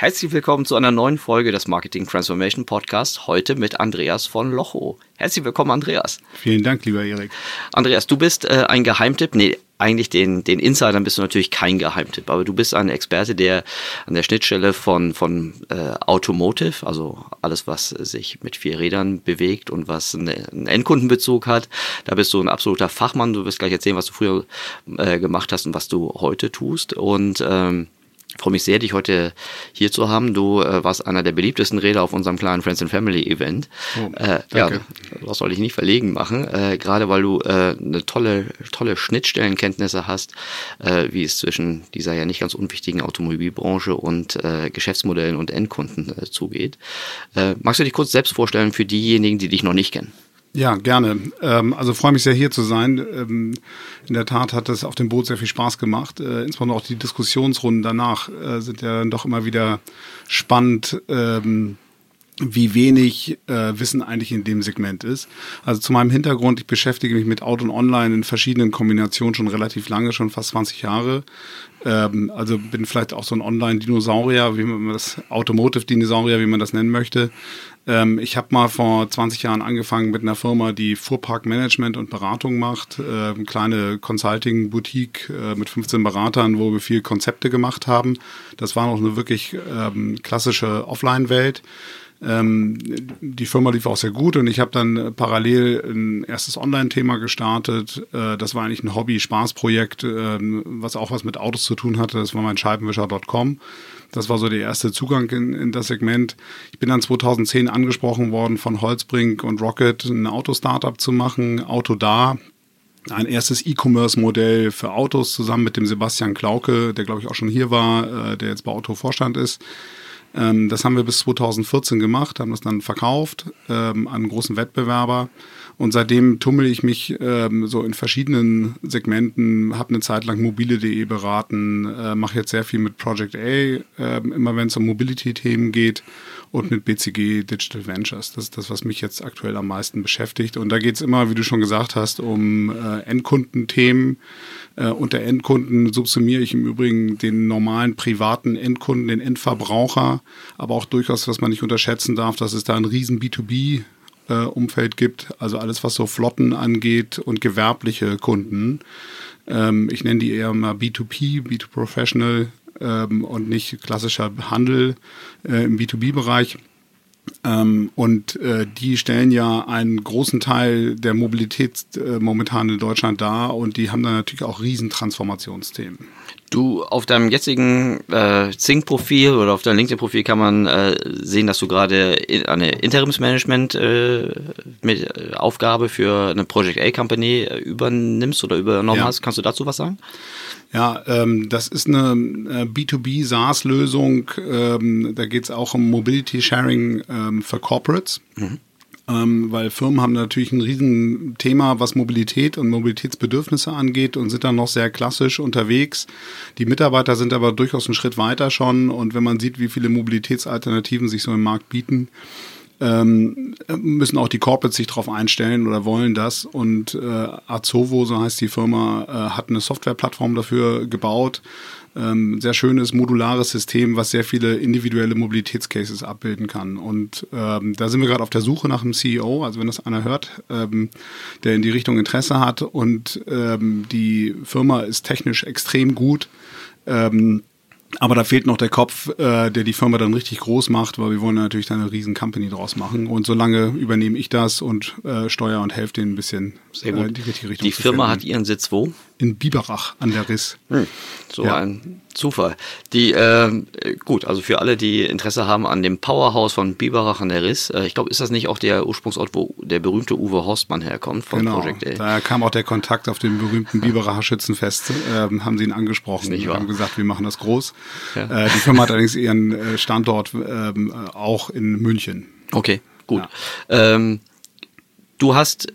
Herzlich willkommen zu einer neuen Folge des Marketing Transformation Podcast. Heute mit Andreas von Locho. Herzlich willkommen, Andreas. Vielen Dank, lieber Erik. Andreas, du bist äh, ein Geheimtipp. Nee, eigentlich den, den Insidern bist du natürlich kein Geheimtipp, aber du bist ein Experte, der an der Schnittstelle von, von äh, Automotive, also alles, was sich mit vier Rädern bewegt und was einen Endkundenbezug hat, da bist du ein absoluter Fachmann. Du wirst gleich erzählen, was du früher äh, gemacht hast und was du heute tust. Und ähm, freue mich sehr, dich heute hier zu haben. Du äh, warst einer der beliebtesten Räder auf unserem kleinen Friends and Family Event. Oh, äh, ja, das soll ich nicht verlegen machen, äh, gerade weil du äh, eine tolle, tolle Schnittstellenkenntnisse hast, äh, wie es zwischen dieser ja nicht ganz unwichtigen Automobilbranche und äh, Geschäftsmodellen und Endkunden zugeht. Magst du dich kurz selbst vorstellen für diejenigen, die dich noch nicht kennen? Ja, gerne. Ähm, also freue mich sehr hier zu sein. Ähm, in der Tat hat es auf dem Boot sehr viel Spaß gemacht. Äh, insbesondere auch die Diskussionsrunden danach äh, sind ja dann doch immer wieder spannend. Ähm, wie wenig äh, Wissen eigentlich in dem Segment ist. Also zu meinem Hintergrund, ich beschäftige mich mit Auto und Online in verschiedenen Kombinationen schon relativ lange, schon fast 20 Jahre. Ähm, also bin vielleicht auch so ein Online-Dinosaurier, wie man das Automotive-Dinosaurier, wie man das nennen möchte. Ähm, ich habe mal vor 20 Jahren angefangen mit einer Firma, die Fuhrparkmanagement und Beratung macht. Äh, kleine Consulting-Boutique äh, mit 15 Beratern, wo wir viel Konzepte gemacht haben. Das war noch eine wirklich ähm, klassische Offline-Welt. Ähm, die Firma lief auch sehr gut und ich habe dann parallel ein erstes Online-Thema gestartet. Äh, das war eigentlich ein Hobby-Spaß-Projekt, äh, was auch was mit Autos zu tun hatte. Das war mein Scheibenwischer.com. Das war so der erste Zugang in, in das Segment. Ich bin dann 2010 angesprochen worden von Holzbrink und Rocket, ein Auto-Startup zu machen, Autoda ein erstes E-Commerce-Modell für Autos zusammen mit dem Sebastian Klauke, der glaube ich auch schon hier war, äh, der jetzt bei Auto Vorstand ist. Ähm, das haben wir bis 2014 gemacht, haben das dann verkauft ähm, an einen großen Wettbewerber und seitdem tummel ich mich ähm, so in verschiedenen Segmenten, habe eine Zeit lang mobile.de beraten, äh, mache jetzt sehr viel mit Project A, äh, immer wenn es um Mobility-Themen geht und mit BCG Digital Ventures. Das ist das, was mich jetzt aktuell am meisten beschäftigt. Und da geht es immer, wie du schon gesagt hast, um äh, Endkundenthemen. Äh, unter Endkunden subsumiere ich im Übrigen den normalen privaten Endkunden, den Endverbraucher, aber auch durchaus, was man nicht unterschätzen darf, dass es da ein riesen B2B äh, Umfeld gibt, also alles, was so Flotten angeht und gewerbliche Kunden. Ähm, ich nenne die eher mal B2P, B2 Professional ähm, und nicht klassischer Handel äh, im B2B-Bereich. Ähm, und äh, die stellen ja einen großen Teil der Mobilität äh, momentan in Deutschland dar und die haben dann natürlich auch Riesentransformationsthemen. Du, auf deinem jetzigen äh, Zing-Profil oder auf deinem LinkedIn-Profil kann man äh, sehen, dass du gerade eine Interimsmanagement-Aufgabe äh, für eine Project A-Company äh, übernimmst oder übernommen ja. hast. Kannst du dazu was sagen? Ja, ähm, das ist eine äh, B2B SaaS-Lösung. Ähm, da geht es auch um Mobility Sharing ähm, für Corporates. Mhm ähm, weil Firmen haben natürlich ein Riesenthema, was Mobilität und Mobilitätsbedürfnisse angeht und sind dann noch sehr klassisch unterwegs. Die Mitarbeiter sind aber durchaus einen Schritt weiter schon und wenn man sieht, wie viele Mobilitätsalternativen sich so im Markt bieten, ähm, müssen auch die Corporates sich darauf einstellen oder wollen das. Und äh, Azovo, so heißt die Firma, äh, hat eine Softwareplattform dafür gebaut, ähm, sehr schönes modulares System, was sehr viele individuelle Mobilitätscases abbilden kann. Und ähm, da sind wir gerade auf der Suche nach einem CEO, also wenn das einer hört, ähm, der in die Richtung Interesse hat und ähm, die Firma ist technisch extrem gut. Ähm, aber da fehlt noch der Kopf, äh, der die Firma dann richtig groß macht, weil wir wollen natürlich da eine riesen Company draus machen. Und solange übernehme ich das und äh, steuere und helfe denen ein bisschen Sehr gut. Äh, die richtige Richtung Die Firma hat ihren Sitz wo? In Biberach an der Riss. Hm. So ja. ein Zufall. Die, äh, gut, also für alle, die Interesse haben an dem Powerhouse von Biberach an der Riss, äh, ich glaube, ist das nicht auch der Ursprungsort, wo der berühmte Uwe Horstmann herkommt von genau. Project A? Da kam auch der Kontakt auf dem berühmten Biberacher Schützenfest, äh, haben sie ihn angesprochen und haben gesagt, wir machen das groß. Ja. Äh, die Firma hat allerdings ihren äh, Standort ähm, auch in München. Okay, gut. Ja. Ähm, du hast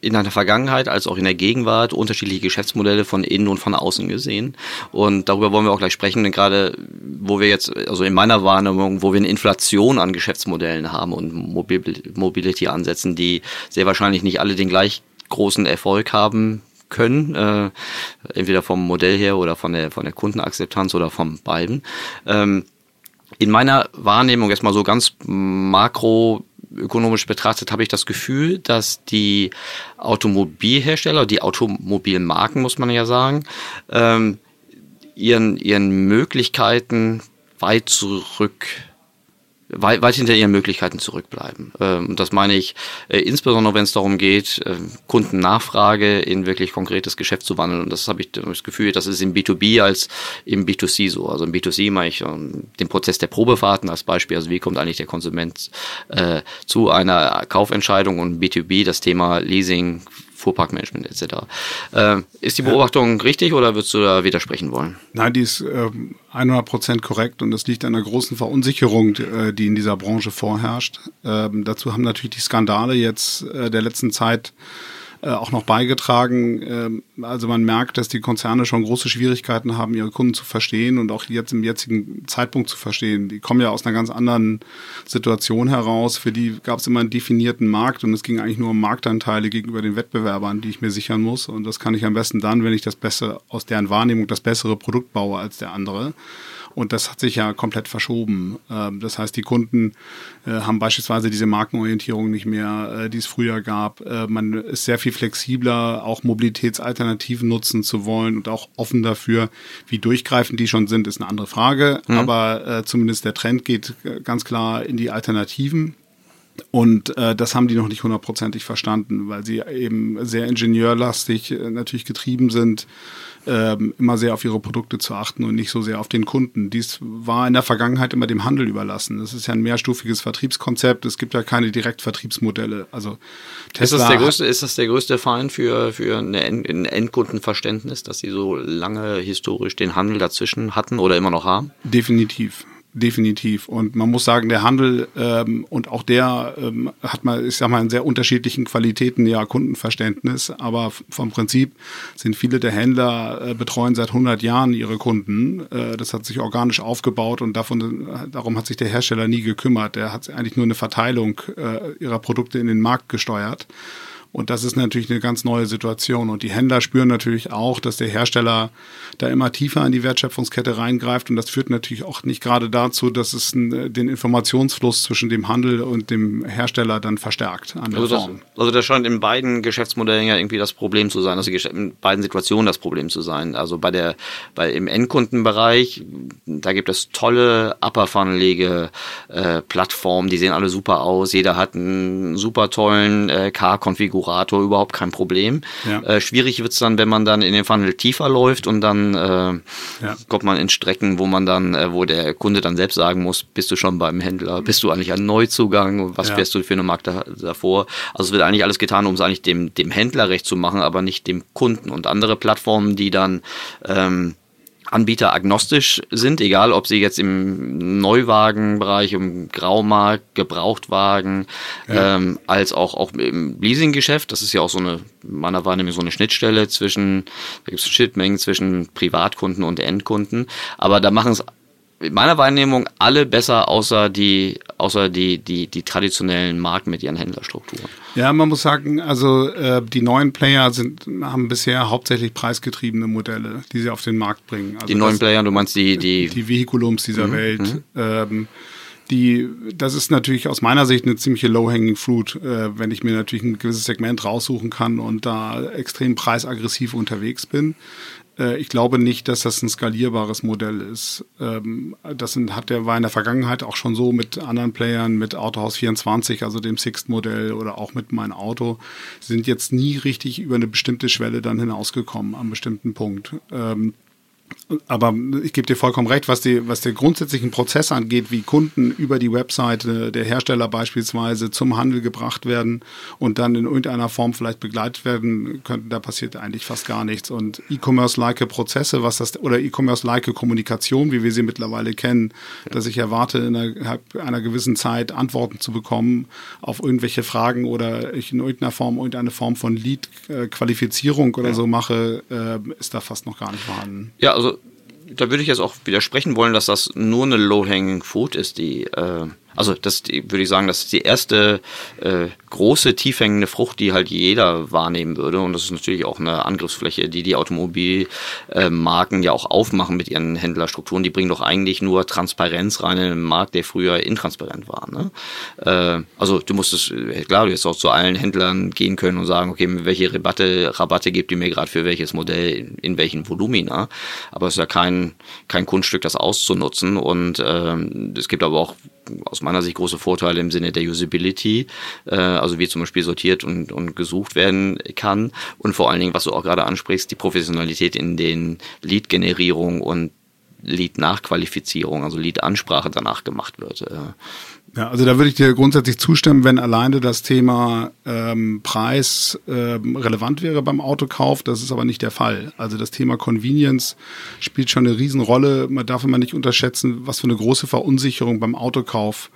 in der Vergangenheit als auch in der Gegenwart unterschiedliche Geschäftsmodelle von innen und von außen gesehen. Und darüber wollen wir auch gleich sprechen, denn gerade wo wir jetzt, also in meiner Wahrnehmung, wo wir eine Inflation an Geschäftsmodellen haben und Mobility-Ansätzen, die sehr wahrscheinlich nicht alle den gleich großen Erfolg haben können, äh, entweder vom Modell her oder von der, von der Kundenakzeptanz oder von beiden. Ähm, in meiner Wahrnehmung erstmal so ganz makroökonomisch betrachtet habe ich das Gefühl, dass die Automobilhersteller, die Automobilmarken muss man ja sagen, ähm, ihren, ihren Möglichkeiten weit zurück weit, weit hinter ihren Möglichkeiten zurückbleiben. Ähm, und das meine ich äh, insbesondere, wenn es darum geht, äh, Kundennachfrage in wirklich konkretes Geschäft zu wandeln. Und das habe ich das Gefühl, das ist im B2B als im B2C so. Also im B2C mache ich ähm, den Prozess der Probefahrten als Beispiel. Also wie kommt eigentlich der Konsument äh, zu einer Kaufentscheidung und B2B das Thema Leasing, Fuhrparkmanagement etc. Äh, ist die Beobachtung richtig oder würdest du da widersprechen wollen? Nein, die ist äh, 100 Prozent korrekt und das liegt an der großen Verunsicherung, äh, die in dieser Branche vorherrscht. Ähm, dazu haben natürlich die Skandale jetzt äh, der letzten Zeit äh, auch noch beigetragen. Ähm, also man merkt, dass die Konzerne schon große Schwierigkeiten haben, ihre Kunden zu verstehen und auch jetzt im jetzigen Zeitpunkt zu verstehen. Die kommen ja aus einer ganz anderen Situation heraus. Für die gab es immer einen definierten Markt und es ging eigentlich nur um Marktanteile gegenüber den Wettbewerbern, die ich mir sichern muss. Und das kann ich am besten dann, wenn ich das Beste aus deren Wahrnehmung das bessere Produkt baue als der andere. Und das hat sich ja komplett verschoben. Ähm, das heißt, die Kunden äh, haben beispielsweise diese Markenorientierung nicht mehr, äh, die es früher gab. Äh, man ist sehr viel flexibler, auch Mobilitätsalternativen nutzen zu wollen und auch offen dafür. Wie durchgreifend die schon sind, ist eine andere Frage. Mhm. Aber zumindest der Trend geht ganz klar in die Alternativen. Und äh, das haben die noch nicht hundertprozentig verstanden, weil sie eben sehr ingenieurlastig äh, natürlich getrieben sind ähm, immer sehr auf ihre Produkte zu achten und nicht so sehr auf den Kunden. Dies war in der Vergangenheit immer dem Handel überlassen. Das ist ja ein mehrstufiges Vertriebskonzept. Es gibt ja keine Direktvertriebsmodelle. Also Tesla ist das der größte, ist das der größte Feind für, für ein Endkundenverständnis, dass sie so lange historisch den Handel dazwischen hatten oder immer noch haben? Definitiv definitiv. Und man muss sagen, der Handel ähm, und auch der ähm, hat mal, ich sag mal, in sehr unterschiedlichen Qualitäten ja Kundenverständnis. Aber vom Prinzip sind viele der Händler äh, betreuen seit 100 Jahren ihre Kunden. Äh, das hat sich organisch aufgebaut und davon, darum hat sich der Hersteller nie gekümmert. Der hat eigentlich nur eine Verteilung äh, ihrer Produkte in den Markt gesteuert. Und das ist natürlich eine ganz neue Situation. Und die Händler spüren natürlich auch, dass der Hersteller da immer tiefer in die Wertschöpfungskette reingreift. Und das führt natürlich auch nicht gerade dazu, dass es den Informationsfluss zwischen dem Handel und dem Hersteller dann verstärkt. also, das, also das scheint in beiden Geschäftsmodellen ja irgendwie das Problem zu sein, also in beiden Situationen das Problem zu sein. Also bei der, bei im Endkundenbereich, da gibt es tolle upper funnelig äh, Plattformen, die sehen alle super aus. Jeder hat einen super tollen äh, Car-Konfigurator Konfigurator überhaupt kein Problem. Ja. Äh, schwierig wird es dann, wenn man dann in den Funnel tiefer läuft und dann äh, ja. kommt man in Strecken, wo man dann, äh, wo der Kunde dann selbst sagen muss, bist du schon beim Händler, bist du eigentlich ein Neuzugang, was ja. fährst du für eine Markt da, davor? Also es wird eigentlich alles getan, um es eigentlich dem, dem Händler recht zu machen, aber nicht dem Kunden. Und andere Plattformen, die dann ähm, Anbieter agnostisch sind, egal ob sie jetzt im Neuwagenbereich, im Graumarkt, Gebrauchtwagen, ja. ähm, als auch, auch im Leasinggeschäft. Das ist ja auch so eine, meiner Wahrnehmung, so eine Schnittstelle zwischen, da gibt es Schnittmengen zwischen Privatkunden und Endkunden. Aber da machen es in meiner Wahrnehmung alle besser, außer die, außer die, die, die traditionellen Marken mit ihren Händlerstrukturen. Ja, man muss sagen, also äh, die neuen Player sind, haben bisher hauptsächlich preisgetriebene Modelle, die sie auf den Markt bringen. Also die neuen Player, du meinst die die die Vehiculums dieser mhm, Welt. Mhm. Ähm, die, das ist natürlich aus meiner Sicht eine ziemliche low-hanging fruit, äh, wenn ich mir natürlich ein gewisses Segment raussuchen kann und da extrem preisaggressiv unterwegs bin. Äh, ich glaube nicht, dass das ein skalierbares Modell ist. Ähm, das hat der war in der Vergangenheit auch schon so mit anderen Playern, mit Autohaus 24, also dem Sixt-Modell oder auch mit mein Auto, sind jetzt nie richtig über eine bestimmte Schwelle dann hinausgekommen, am bestimmten Punkt. Aber ich gebe dir vollkommen recht, was, die, was den grundsätzlichen Prozess angeht, wie Kunden über die Webseite der Hersteller beispielsweise zum Handel gebracht werden und dann in irgendeiner Form vielleicht begleitet werden könnten, da passiert eigentlich fast gar nichts. Und E-Commerce-like Prozesse, was das, oder E-Commerce-like Kommunikation, wie wir sie mittlerweile kennen, dass ich erwarte, innerhalb einer gewissen Zeit Antworten zu bekommen auf irgendwelche Fragen oder ich in irgendeiner Form irgendeine Form von Lead-Qualifizierung oder ja. so mache, äh, ist da fast noch gar nicht vorhanden. Ja, also da würde ich jetzt auch widersprechen wollen, dass das nur eine Low-Hanging Fruit ist, die äh, also das würde ich sagen, das ist die erste äh, große, tiefhängende Frucht, die halt jeder wahrnehmen würde. Und das ist natürlich auch eine Angriffsfläche, die die Automobilmarken äh, ja auch aufmachen mit ihren Händlerstrukturen. Die bringen doch eigentlich nur Transparenz rein in einen Markt, der früher intransparent war. Ne? Äh, also du musstest, äh, klar, du hättest auch zu allen Händlern gehen können und sagen, okay, welche Rabatte, Rabatte gebt ihr mir gerade für welches Modell, in, in welchen Volumina. Aber es ist ja kein, kein Kunststück, das auszunutzen. Und ähm, es gibt aber auch aus meiner Sicht große Vorteile im Sinne der Usability, äh, also wie zum Beispiel sortiert und, und gesucht werden kann und vor allen Dingen, was du auch gerade ansprichst, die Professionalität in den Lead-Generierung und Lead-Nachqualifizierung, also Lead-Ansprache danach gemacht wird. Äh, ja, also da würde ich dir grundsätzlich zustimmen, wenn alleine das Thema ähm, Preis ähm, relevant wäre beim Autokauf. Das ist aber nicht der Fall. Also das Thema Convenience spielt schon eine Riesenrolle. Man darf immer nicht unterschätzen, was für eine große Verunsicherung beim Autokauf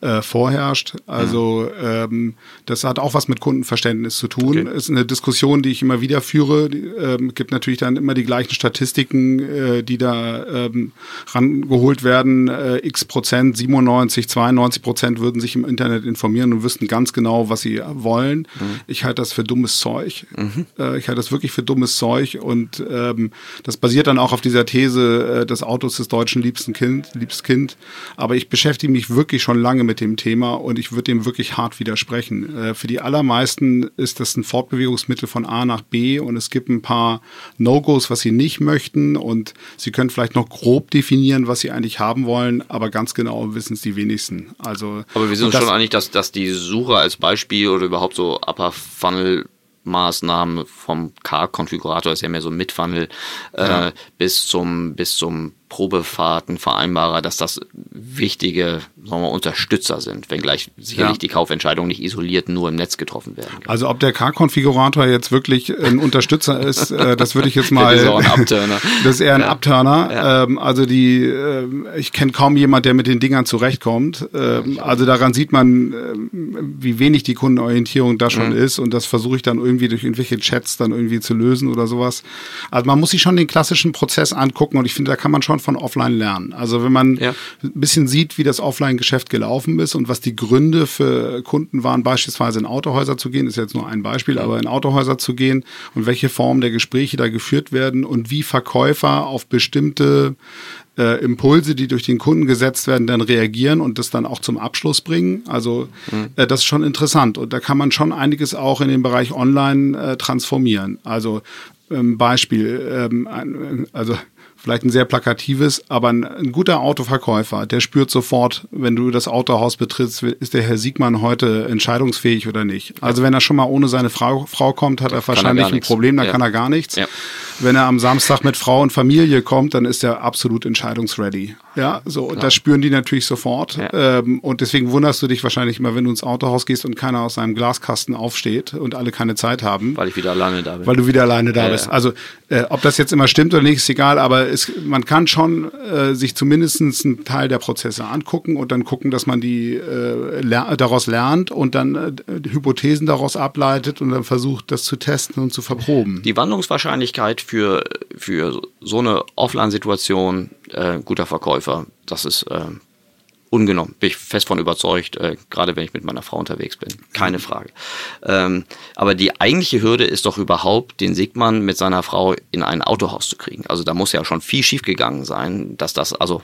äh, vorherrscht. Also ähm, das hat auch was mit Kundenverständnis zu tun. Okay. Ist eine Diskussion, die ich immer wieder führe. Die, ähm, gibt natürlich dann immer die gleichen Statistiken, äh, die da ähm, rangeholt werden. Äh, X Prozent, 97, 92 Prozent würden sich im Internet informieren und wüssten ganz genau, was sie wollen. Mhm. Ich halte das für dummes Zeug. Mhm. Äh, ich halte das wirklich für dummes Zeug und ähm, das basiert dann auch auf dieser These, äh, das Auto ist des deutschen liebsten Kind, liebstes Kind. Aber ich beschäftige mich wirklich schon lange mit dem Thema und ich würde dem wirklich hart widersprechen. Äh, für die allermeisten ist das ein Fortbewegungsmittel von A nach B und es gibt ein paar No-Gos, was sie nicht möchten und sie können vielleicht noch grob definieren, was sie eigentlich haben wollen, aber ganz genau wissen es die wenigsten. Also, aber wir sind schon einig, dass, dass die Suche als Beispiel oder überhaupt so Upper Funnel Maßnahmen vom Car-Konfigurator ist ja mehr so ein Mid-Funnel äh, ja. bis zum bis zum Probefahrtenvereinbarer, dass das wichtige sagen wir, Unterstützer sind, wenngleich sicherlich ja. die Kaufentscheidung nicht isoliert nur im Netz getroffen werden kann. Also ob der Car-Konfigurator jetzt wirklich ein Unterstützer ist, äh, das würde ich jetzt mal. das ist auch ein Upturner. Das ist eher ein ja. Upturner. Ja. Ähm, also die, äh, ich kenne kaum jemand, der mit den Dingern zurechtkommt. Ähm, also daran sieht man, äh, wie wenig die Kundenorientierung da schon mhm. ist und das versuche ich dann irgendwie durch irgendwelche Chats dann irgendwie zu lösen oder sowas. Also man muss sich schon den klassischen Prozess angucken und ich finde, da kann man schon von offline lernen. Also wenn man ein bisschen sieht, wie das offline Geschäft gelaufen ist und was die Gründe für Kunden waren, beispielsweise in Autohäuser zu gehen, ist jetzt nur ein Beispiel, aber in Autohäuser zu gehen und welche Formen der Gespräche da geführt werden und wie Verkäufer auf bestimmte äh, Impulse, die durch den Kunden gesetzt werden, dann reagieren und das dann auch zum Abschluss bringen. Also mhm. äh, das ist schon interessant und da kann man schon einiges auch in den Bereich Online äh, transformieren. Also ähm, Beispiel, ähm, also vielleicht ein sehr plakatives, aber ein, ein, guter Autoverkäufer, der spürt sofort, wenn du das Autohaus betrittst, ist der Herr Siegmann heute entscheidungsfähig oder nicht. Also wenn er schon mal ohne seine Frau, Frau kommt, hat er wahrscheinlich er ein Problem, dann ja. kann er gar nichts. Ja. Wenn er am Samstag mit Frau und Familie kommt, dann ist er absolut entscheidungsready. Ja, so, und das spüren die natürlich sofort. Ja. Ähm, und deswegen wunderst du dich wahrscheinlich immer, wenn du ins Autohaus gehst und keiner aus seinem Glaskasten aufsteht und alle keine Zeit haben. Weil ich wieder alleine da bin. Weil du wieder alleine da bist. Also, äh, ob das jetzt immer stimmt oder nicht, ist egal, aber es, man kann schon äh, sich zumindest einen Teil der Prozesse angucken und dann gucken, dass man die äh, ler daraus lernt und dann äh, Hypothesen daraus ableitet und dann versucht, das zu testen und zu verproben. Die Wandlungswahrscheinlichkeit für, für so eine Offline-Situation äh, guter Verkäufer, das ist äh, ungenommen. Bin ich fest von überzeugt, äh, gerade wenn ich mit meiner Frau unterwegs bin. Keine Frage. Ähm, aber die eigentliche Hürde ist doch überhaupt, den Sigmann mit seiner Frau in ein Autohaus zu kriegen. Also da muss ja schon viel schiefgegangen sein, dass das, also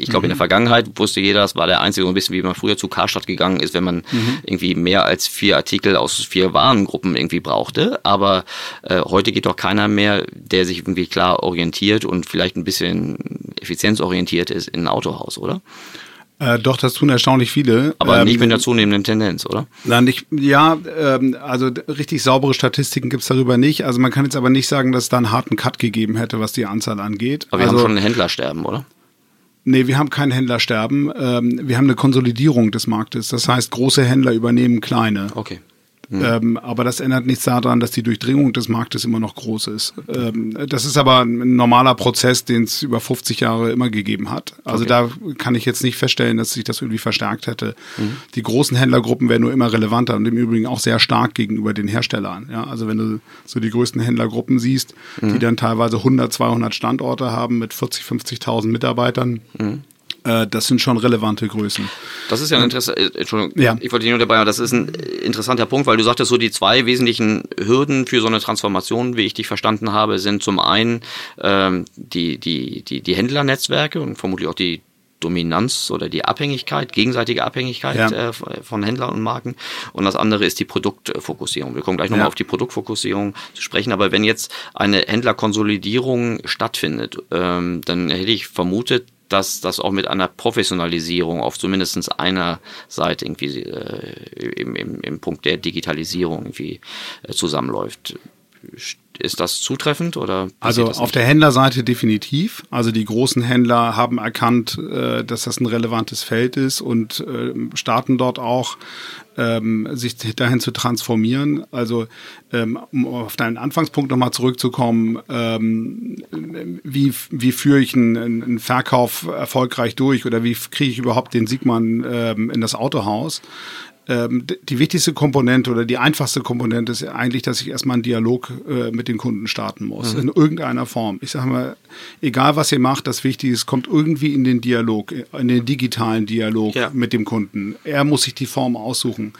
ich glaube, mhm. in der mhm. Vergangenheit wusste jeder, das war der einzige, so ein bisschen wie man früher zu Karstadt gegangen ist, wenn man mhm. irgendwie mehr als vier Artikel aus vier Warengruppen irgendwie brauchte. Aber äh, heute geht doch keiner mehr, der sich irgendwie klar orientiert und vielleicht ein bisschen effizienzorientiert ist in ein Autohaus, oder? Äh, doch, das tun erstaunlich viele. Aber Ähm, nicht mit einer zunehmenden Tendenz, oder? Na, nicht, ja, ähm, also richtig saubere Statistiken gibt's darüber nicht. Also man kann jetzt aber nicht sagen, dass es da einen harten Cut gegeben hätte, was die Anzahl angeht. Aber wir also, haben schon ein Händlersterben, oder? Nee, wir haben kein Händlersterben. Ähm, wir haben eine Konsolidierung des Marktes. Das heißt, große Händler übernehmen kleine. Okay. Ähm, aber das ändert nichts daran, dass die Durchdringung des Marktes immer noch groß ist. Ähm, das ist aber ein normaler Prozess, den es über 50 Jahre immer gegeben hat. Also Okay. da kann ich jetzt nicht feststellen, dass sich das irgendwie verstärkt hätte. Mhm. Die großen Händlergruppen werden nur immer relevanter und im Übrigen auch sehr stark gegenüber den Herstellern. Ja, also wenn du so die größten Händlergruppen siehst, Mhm. die dann teilweise 100, 200 Standorte haben mit 40, 50.000 Mitarbeitern, Mhm. Äh, das sind schon relevante Größen. Das ist ja ein interessanter, Entschuldigung, Ja. ich wollte dich nur dabei, aber das ist ein äh, interessanter Punkt, weil du sagtest, so die zwei wesentlichen Hürden für so eine Transformation, wie ich dich verstanden habe, sind zum einen ähm, die, die, die, die Händlernetzwerke und vermutlich auch die Dominanz oder die Abhängigkeit, gegenseitige Abhängigkeit Ja. äh, von Händlern und Marken. Und das andere ist die Produktfokussierung. Wir kommen gleich nochmal Ja. auf die Produktfokussierung zu sprechen. Aber wenn jetzt eine Händlerkonsolidierung stattfindet, ähm, dann hätte ich vermutet, dass das auch mit einer Professionalisierung auf zumindest einer Seite irgendwie äh, im, im, im Punkt der Digitalisierung irgendwie äh, zusammenläuft. Ist das zutreffend oder Also auf der Händlerseite definitiv. Also die großen Händler haben erkannt, äh, dass das ein relevantes Feld ist und äh, starten dort auch, ähm, sich dahin zu transformieren. Also ähm, um auf deinen Anfangspunkt nochmal zurückzukommen, ähm, wie, wie führe ich einen, Verkauf erfolgreich durch oder wie kriege ich überhaupt den Siegmann ähm, in das Autohaus? Ähm, die wichtigste Komponente oder die einfachste Komponente ist eigentlich, dass ich erstmal einen Dialog äh, mit den Kunden starten muss, in irgendeiner Form. Ich sage mal, egal was ihr macht, das Wichtige ist, kommt irgendwie in den Dialog, in den digitalen Dialog Ja. mit dem Kunden. Er muss sich die Form aussuchen.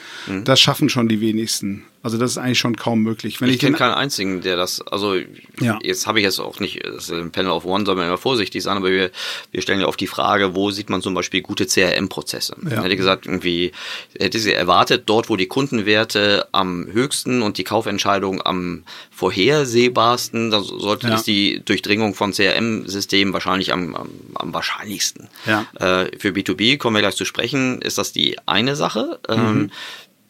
Das schaffen schon die wenigsten. Also das ist eigentlich schon kaum möglich. Wenn Ich ich, kenne keinen einzigen, der das, also Ja. jetzt habe ich jetzt auch nicht, das ist ein Panel of One soll man immer vorsichtig sein, aber wir, wir stellen ja oft die Frage, wo sieht man zum Beispiel gute CRM-Prozesse? Ja. Hätte gesagt, irgendwie, hätte sie erwartet, dort, wo die Kundenwerte am höchsten und die Kaufentscheidung am vorhersehbarsten, da sollte Ja. ist die Durchdringung von CRM-Systemen wahrscheinlich am, am, am wahrscheinlichsten. Ja. Äh, für B2B kommen wir gleich zu sprechen, ist das die eine Sache. Mhm. Ähm,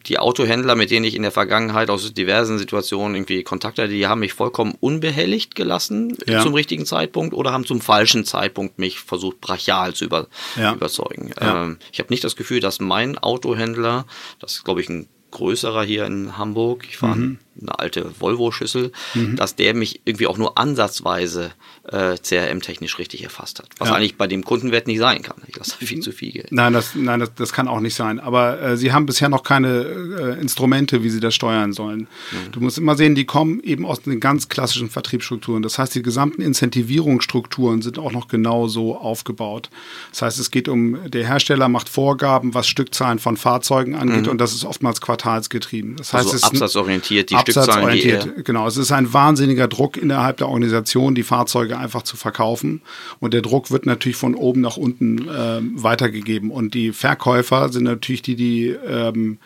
die Autohändler, mit denen ich in der Vergangenheit aus diversen Situationen irgendwie Kontakt hatte, die haben mich vollkommen unbehelligt gelassen Ja. zum richtigen Zeitpunkt oder haben zum falschen Zeitpunkt mich versucht, brachial zu über, Ja. überzeugen. Ja. Ähm, ich habe nicht das Gefühl, dass mein Autohändler, das ist glaube ich ein größerer hier in Hamburg, ich fahre Mhm. Eine alte Volvo-Schüssel, dass der mich irgendwie auch nur ansatzweise äh, CRM-technisch richtig erfasst hat. Was Ja. eigentlich bei dem Kundenwert nicht sein kann. Ich lasse viel zu viel Geld. Nein, das, nein das, das kann auch nicht sein. Aber äh, sie haben bisher noch keine äh, Instrumente, wie sie das steuern sollen. Du musst immer sehen, die kommen eben aus den ganz klassischen Vertriebsstrukturen. Das heißt, die gesamten Incentivierungsstrukturen sind auch noch genau so aufgebaut. Das heißt, es geht um, der Hersteller macht Vorgaben, was Stückzahlen von Fahrzeugen angeht und das ist oftmals quartalsgetrieben. Das heißt, Also es ist ein- absatzorientiert, die Stückzahlen, Absatzorientiert, genau. Es ist ein wahnsinniger Druck innerhalb der Organisation, die Fahrzeuge einfach zu verkaufen. Und der Druck wird natürlich von oben nach unten ähm, weitergegeben. Und die Verkäufer sind natürlich die, die ähm,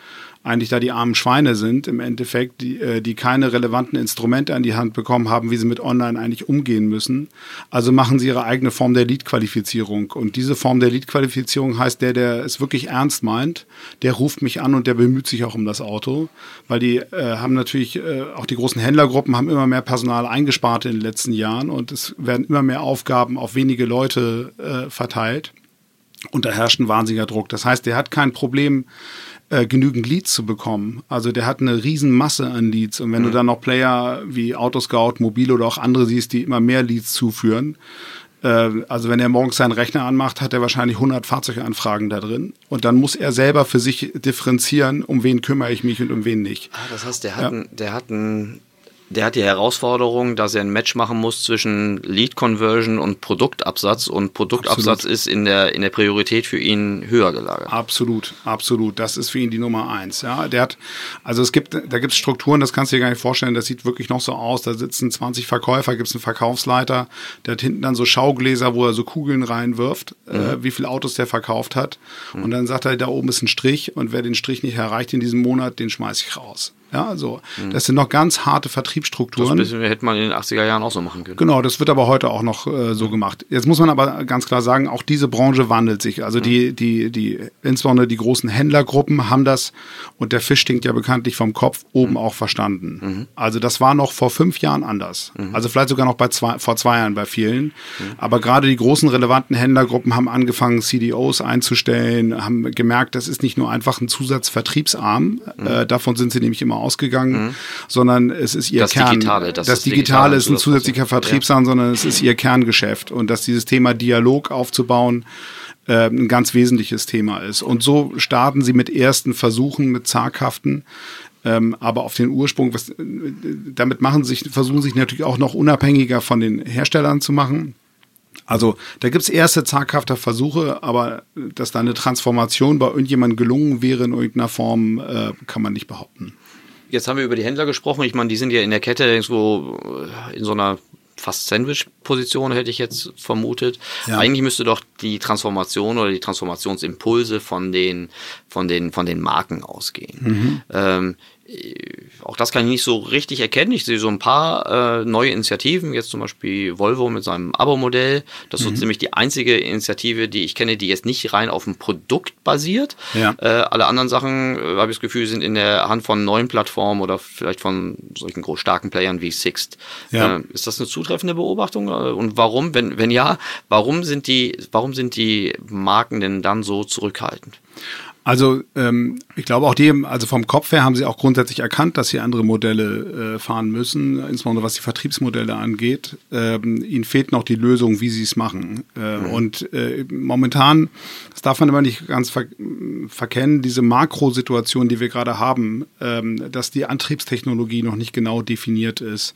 eigentlich da die armen Schweine sind, im Endeffekt, die, äh, die keine relevanten Instrumente an die Hand bekommen haben, wie sie mit Online eigentlich umgehen müssen. Also machen sie ihre eigene Form der Lead-Qualifizierung. Und diese Form der Lead-Qualifizierung heißt, der, der es wirklich ernst meint, der ruft mich an und der bemüht sich auch um das Auto. Weil die äh, haben natürlich, äh, auch die großen Händlergruppen haben immer mehr Personal eingespart in den letzten Jahren und es werden immer mehr Aufgaben auf wenige Leute äh, verteilt. Und da herrscht ein wahnsinniger Druck. Das heißt, der hat kein Problem, äh, genügend Leads zu bekommen. Also der hat eine riesen Masse an Leads. Und wenn du dann noch Player wie Autoscout, Mobil oder auch andere siehst, die immer mehr Leads zuführen, äh, also wenn er morgens seinen Rechner anmacht, hat er wahrscheinlich 100 Fahrzeuganfragen da drin. Und dann muss er selber für sich differenzieren, um wen kümmere ich mich und um wen nicht. Ah, das heißt, der hat, ein, der hat ein, der hat die Herausforderung, dass er ein Match machen muss zwischen Lead Conversion und Produktabsatz und Produktabsatz Absolut. ist in der in der Priorität für ihn höher gelagert. Absolut, absolut. Das ist für ihn die Nummer eins. Ja, der hat, also es gibt, da gibt es Strukturen, das kannst du dir gar nicht vorstellen. Das sieht wirklich noch so aus. Da sitzen 20 Verkäufer, gibt es einen Verkaufsleiter, der hat hinten dann so Schaugläser, wo er so Kugeln reinwirft, äh, wie viele Autos der verkauft hat. Und dann sagt er, da oben ist ein Strich und wer den Strich nicht erreicht in diesem Monat, den schmeiß ich raus. Ja, so. Mhm. Das sind noch ganz harte Vertriebsstrukturen. Das hätte man in den 80er Jahren auch so machen können. Genau, das wird aber heute auch noch äh, so gemacht. Jetzt muss man aber ganz klar sagen, auch diese Branche wandelt sich. Also mhm. die, die, die, insbesondere die großen Händlergruppen haben das, und der Fisch stinkt ja bekanntlich vom Kopf, oben mhm. auch verstanden. Mhm. Also das war noch vor fünf Jahren anders. Mhm. Also vielleicht sogar noch bei zwei, vor zwei Jahren bei vielen. Mhm. Aber gerade die großen relevanten Händlergruppen haben angefangen, CDOs einzustellen, haben gemerkt, das ist nicht nur einfach ein Zusatzvertriebsarm. Äh, davon sind sie nämlich immer ausgegangen, mhm. sondern es ist ihr das Kern. Digitale, das, das Digitale, ist ein zusätzlicher Vertriebsarm, ja. sondern es ist ihr Kerngeschäft und dass dieses Thema Dialog aufzubauen äh, ein ganz wesentliches Thema ist. Und so starten sie mit ersten Versuchen, mit zaghaften. Ähm, aber auf den Ursprung, was, äh, damit machen sich, versuchen sich natürlich auch noch unabhängiger von den Herstellern zu machen. Also da gibt es erste zaghafte Versuche, aber dass da eine Transformation bei irgendjemandem gelungen wäre in irgendeiner Form, äh, kann man nicht behaupten. Jetzt haben wir über die Händler gesprochen. Ich meine, die sind ja in der Kette irgendwo äh, in so einer fast Sandwich-Position, hätte ich jetzt vermutet. Ja. Eigentlich müsste doch die Transformation oder die Transformationsimpulse von den, von den, von den Marken ausgehen. Mhm. Ähm, auch das kann ich nicht so richtig erkennen. Ich sehe so ein paar äh, neue Initiativen, jetzt zum Beispiel Volvo mit seinem Abo-Modell. Das ist mhm. so ziemlich die einzige Initiative, die ich kenne, die jetzt nicht rein auf dem Produkt basiert. Ja. Äh, alle anderen Sachen, äh, habe ich das Gefühl, sind in der Hand von neuen Plattformen oder vielleicht von solchen groß starken Playern wie Sixt. Ja. Äh, ist das eine zutreffende Beobachtung? Äh, und warum, wenn, wenn ja, warum sind die, warum sind die Marken denn dann so zurückhaltend? Also ähm, ich glaube auch die, also vom Kopf her haben sie auch grundsätzlich erkannt, dass sie andere Modelle äh, fahren müssen, insbesondere was die Vertriebsmodelle angeht. Ähm, ihnen fehlt noch die Lösung, wie sie es machen. Äh, mhm. Und äh, momentan, darf man immer nicht ganz ver verkennen, diese Makrosituation, die wir gerade haben, ähm, dass die Antriebstechnologie noch nicht genau definiert ist,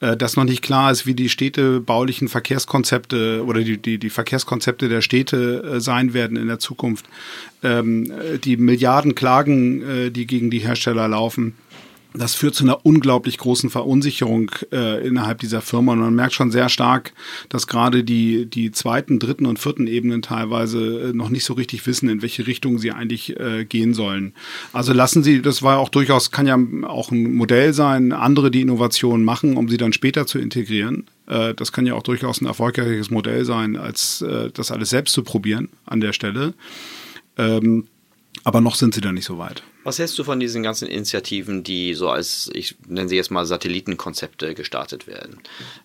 äh, dass noch nicht klar ist, wie die städtebaulichen Verkehrskonzepte oder die, die, die Verkehrskonzepte der Städte äh, sein werden in der Zukunft. Ähm, die Milliarden Klagen, äh, die gegen die Hersteller laufen, das führt zu einer unglaublich großen Verunsicherung äh, innerhalb dieser Firma. Und man merkt schon sehr stark, dass gerade die, die zweiten, dritten und vierten Ebenen teilweise äh, noch nicht so richtig wissen, in welche Richtung sie eigentlich äh, gehen sollen. Also lassen Sie, das war auch durchaus, kann ja auch ein Modell sein, andere die Innovationen machen, um sie dann später zu integrieren. Äh, das kann ja auch durchaus ein erfolgreiches Modell sein, als äh, das alles selbst zu probieren an der Stelle. Ähm, aber noch sind sie da nicht so weit. Was hältst du von diesen ganzen Initiativen, die so als, ich nenne sie jetzt mal Satellitenkonzepte gestartet werden?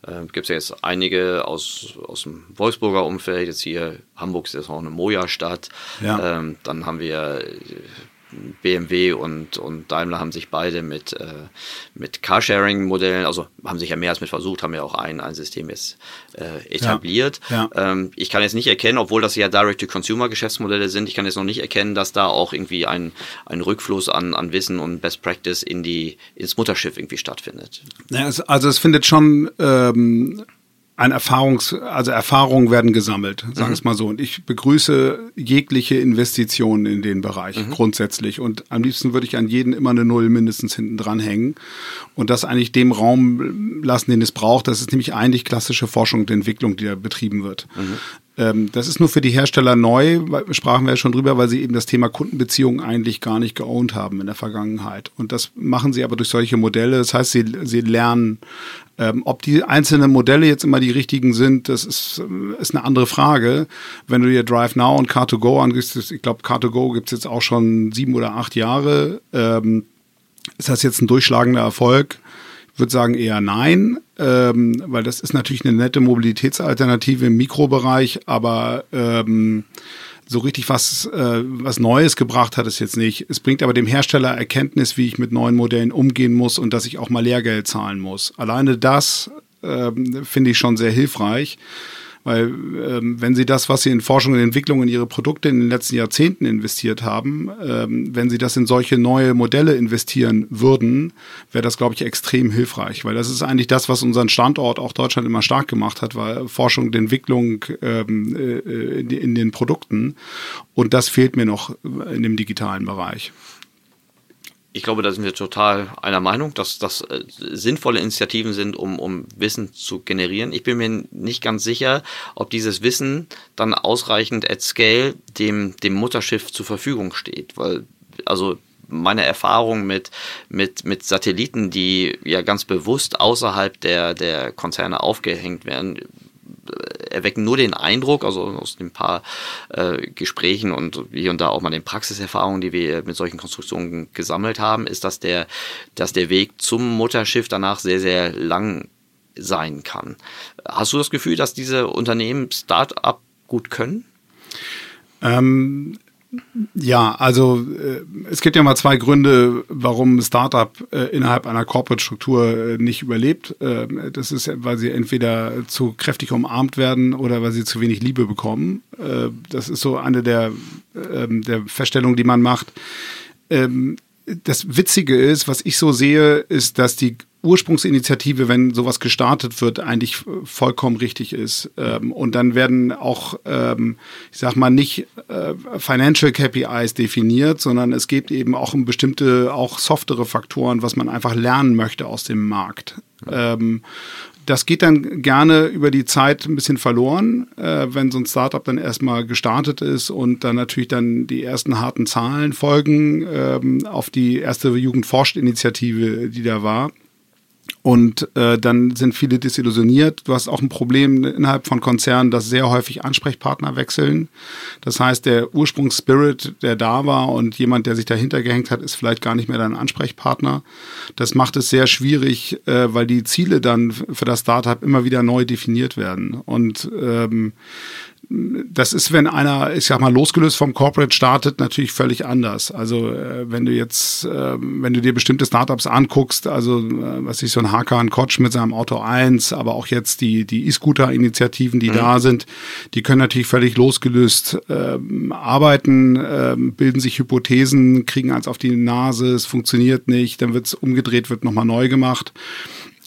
Äh, Gibt es ja jetzt einige aus, aus dem Wolfsburger Umfeld, jetzt hier Hamburg ist jetzt auch eine Moja-Stadt. Ja. Ähm, dann haben wir BMW und, und Daimler haben sich beide mit, äh, mit Carsharing-Modellen, also haben sich ja mehr als mit versucht, haben ja auch ein, ein System jetzt äh, etabliert. Ja, ja. Ähm, ich kann jetzt nicht erkennen, obwohl das ja Direct-to-Consumer-Geschäftsmodelle sind, ich kann jetzt noch nicht erkennen, dass da auch irgendwie ein, ein Rückfluss an, an Wissen und Best Practice in die, ins Mutterschiff irgendwie stattfindet. Ja, es, also es findet schon ähm, ein Erfahrungs, also Erfahrungen werden gesammelt, sagen wir mhm. es mal so. Und ich begrüße jegliche Investitionen in den Bereich mhm. grundsätzlich. Und am liebsten würde ich an jeden immer eine Null mindestens hinten dran hängen und das eigentlich dem Raum lassen, den es braucht. Das ist nämlich eigentlich klassische Forschung und Entwicklung, die da betrieben wird. Mhm. Ähm, das ist nur für die Hersteller neu, sprachen wir ja schon drüber, weil sie eben das Thema Kundenbeziehungen eigentlich gar nicht geowned haben in der Vergangenheit. Und das machen sie aber durch solche Modelle. Das heißt, sie, sie lernen ähm, ob die einzelnen Modelle jetzt immer die richtigen sind, das ist, ist eine andere Frage. Wenn du dir Drive Now und Car2Go angehst, ich glaube, Car2Go gibt es jetzt auch schon sieben oder acht Jahre. Ähm, ist das jetzt ein durchschlagender Erfolg? Ich würde sagen eher nein, ähm, weil das ist natürlich eine nette Mobilitätsalternative im Mikrobereich, aber ähm, so richtig was, äh, was Neues gebracht hat es jetzt nicht. Es bringt aber dem Hersteller Erkenntnis, wie ich mit neuen Modellen umgehen muss und dass ich auch mal Lehrgeld zahlen muss. Alleine das äh, finde ich schon sehr hilfreich. Weil ähm, wenn Sie das, was Sie in Forschung und Entwicklung in Ihre Produkte in den letzten Jahrzehnten investiert haben, ähm, wenn Sie das in solche neue Modelle investieren würden, wäre das, glaube ich, extrem hilfreich. Weil das ist eigentlich das, was unseren Standort auch Deutschland immer stark gemacht hat, war Forschung und Entwicklung ähm, äh, in, in den Produkten. Und das fehlt mir noch in dem digitalen Bereich ich glaube, da sind wir total einer Meinung, dass das äh, sinnvolle Initiativen sind, um, um Wissen zu generieren. Ich bin mir nicht ganz sicher, ob dieses Wissen dann ausreichend at scale dem, dem Mutterschiff zur Verfügung steht, weil, also meine Erfahrung mit, mit, mit Satelliten, die ja ganz bewusst außerhalb der, der Konzerne aufgehängt werden, erwecken nur den Eindruck, also aus den paar äh, Gesprächen und hier und da auch mal den Praxiserfahrungen, die wir mit solchen Konstruktionen gesammelt haben, ist, dass der, dass der Weg zum Mutterschiff danach sehr, sehr lang sein kann. Hast du das Gefühl, dass diese Unternehmen Start-up gut können? Ähm, ja, also äh, es gibt ja mal zwei Gründe, warum ein Startup äh, innerhalb einer Corporate-Struktur äh, nicht überlebt. Äh, das ist, weil sie entweder zu kräftig umarmt werden oder weil sie zu wenig Liebe bekommen. Das ist so eine der, ähm, der Feststellungen, die man macht. Ähm, das Witzige ist, was ich so sehe, ist, dass die Ursprungsinitiative, wenn sowas gestartet wird, eigentlich vollkommen richtig ist. Ähm, und dann werden auch, ähm, ich sag mal, nicht äh, Financial KPIs definiert, sondern es geht eben auch um bestimmte, auch softere Faktoren, was man einfach lernen möchte aus dem Markt. Ähm, das geht dann gerne über die Zeit ein bisschen verloren, äh, wenn so ein Startup dann erstmal gestartet ist und dann natürlich dann die ersten harten Zahlen folgen ähm, auf die erste Jugendforscht-Initiative, die da war. Und äh, dann sind viele desillusioniert. Du hast auch ein Problem innerhalb von Konzernen, dass sehr häufig Ansprechpartner wechseln. Das heißt, der Ursprungsspirit, der da war und jemand, der sich dahinter gehängt hat, ist vielleicht gar nicht mehr dein Ansprechpartner. Das macht es sehr schwierig, äh, weil die Ziele dann für das Startup immer wieder neu definiert werden. Und ähm, das ist, wenn einer, ich sag mal, losgelöst vom Corporate startet, natürlich völlig anders. Also äh, wenn du jetzt, äh, wenn du dir bestimmte Startups anguckst, also äh, was ich so ein Hakan Koch mit seinem Auto 1, aber auch jetzt die die E-Scooter-Initiativen, die mhm. da sind, die können natürlich völlig losgelöst äh, arbeiten, äh, bilden sich Hypothesen, kriegen eins auf die Nase, es funktioniert nicht, dann wird es umgedreht, wird nochmal neu gemacht.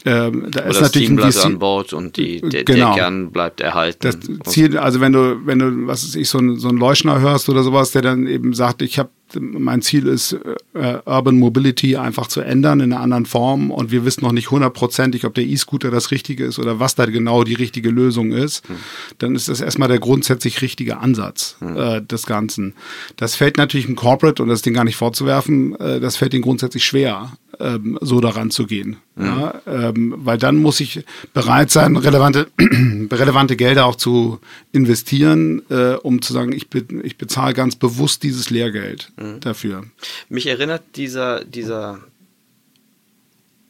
Ähm, da Oder ist natürlich Team bleibt an Bord und die, der, genau. der Kern bleibt erhalten. Das Ziel, also wenn du, wenn du, was ist ich, so ein, so ein Leuschner hörst oder sowas, der dann eben sagt, ich habe mein Ziel ist, äh, Urban Mobility einfach zu ändern in einer anderen Form und wir wissen noch nicht hundertprozentig, ob der E-Scooter das Richtige ist oder was da genau die richtige Lösung ist, hm. dann ist das erstmal der grundsätzlich richtige Ansatz hm. äh, des Ganzen. Das fällt natürlich im Corporate, und das Ding gar nicht vorzuwerfen, äh, das fällt ihnen grundsätzlich schwer, ähm, so daran zu gehen. Hm. Ja, ähm, weil dann muss ich bereit sein, relevante, relevante Gelder auch zu investieren, äh, um zu sagen, ich, be ich bezahle ganz bewusst dieses Lehrgeld mhm. dafür. Mich erinnert dieser, dieser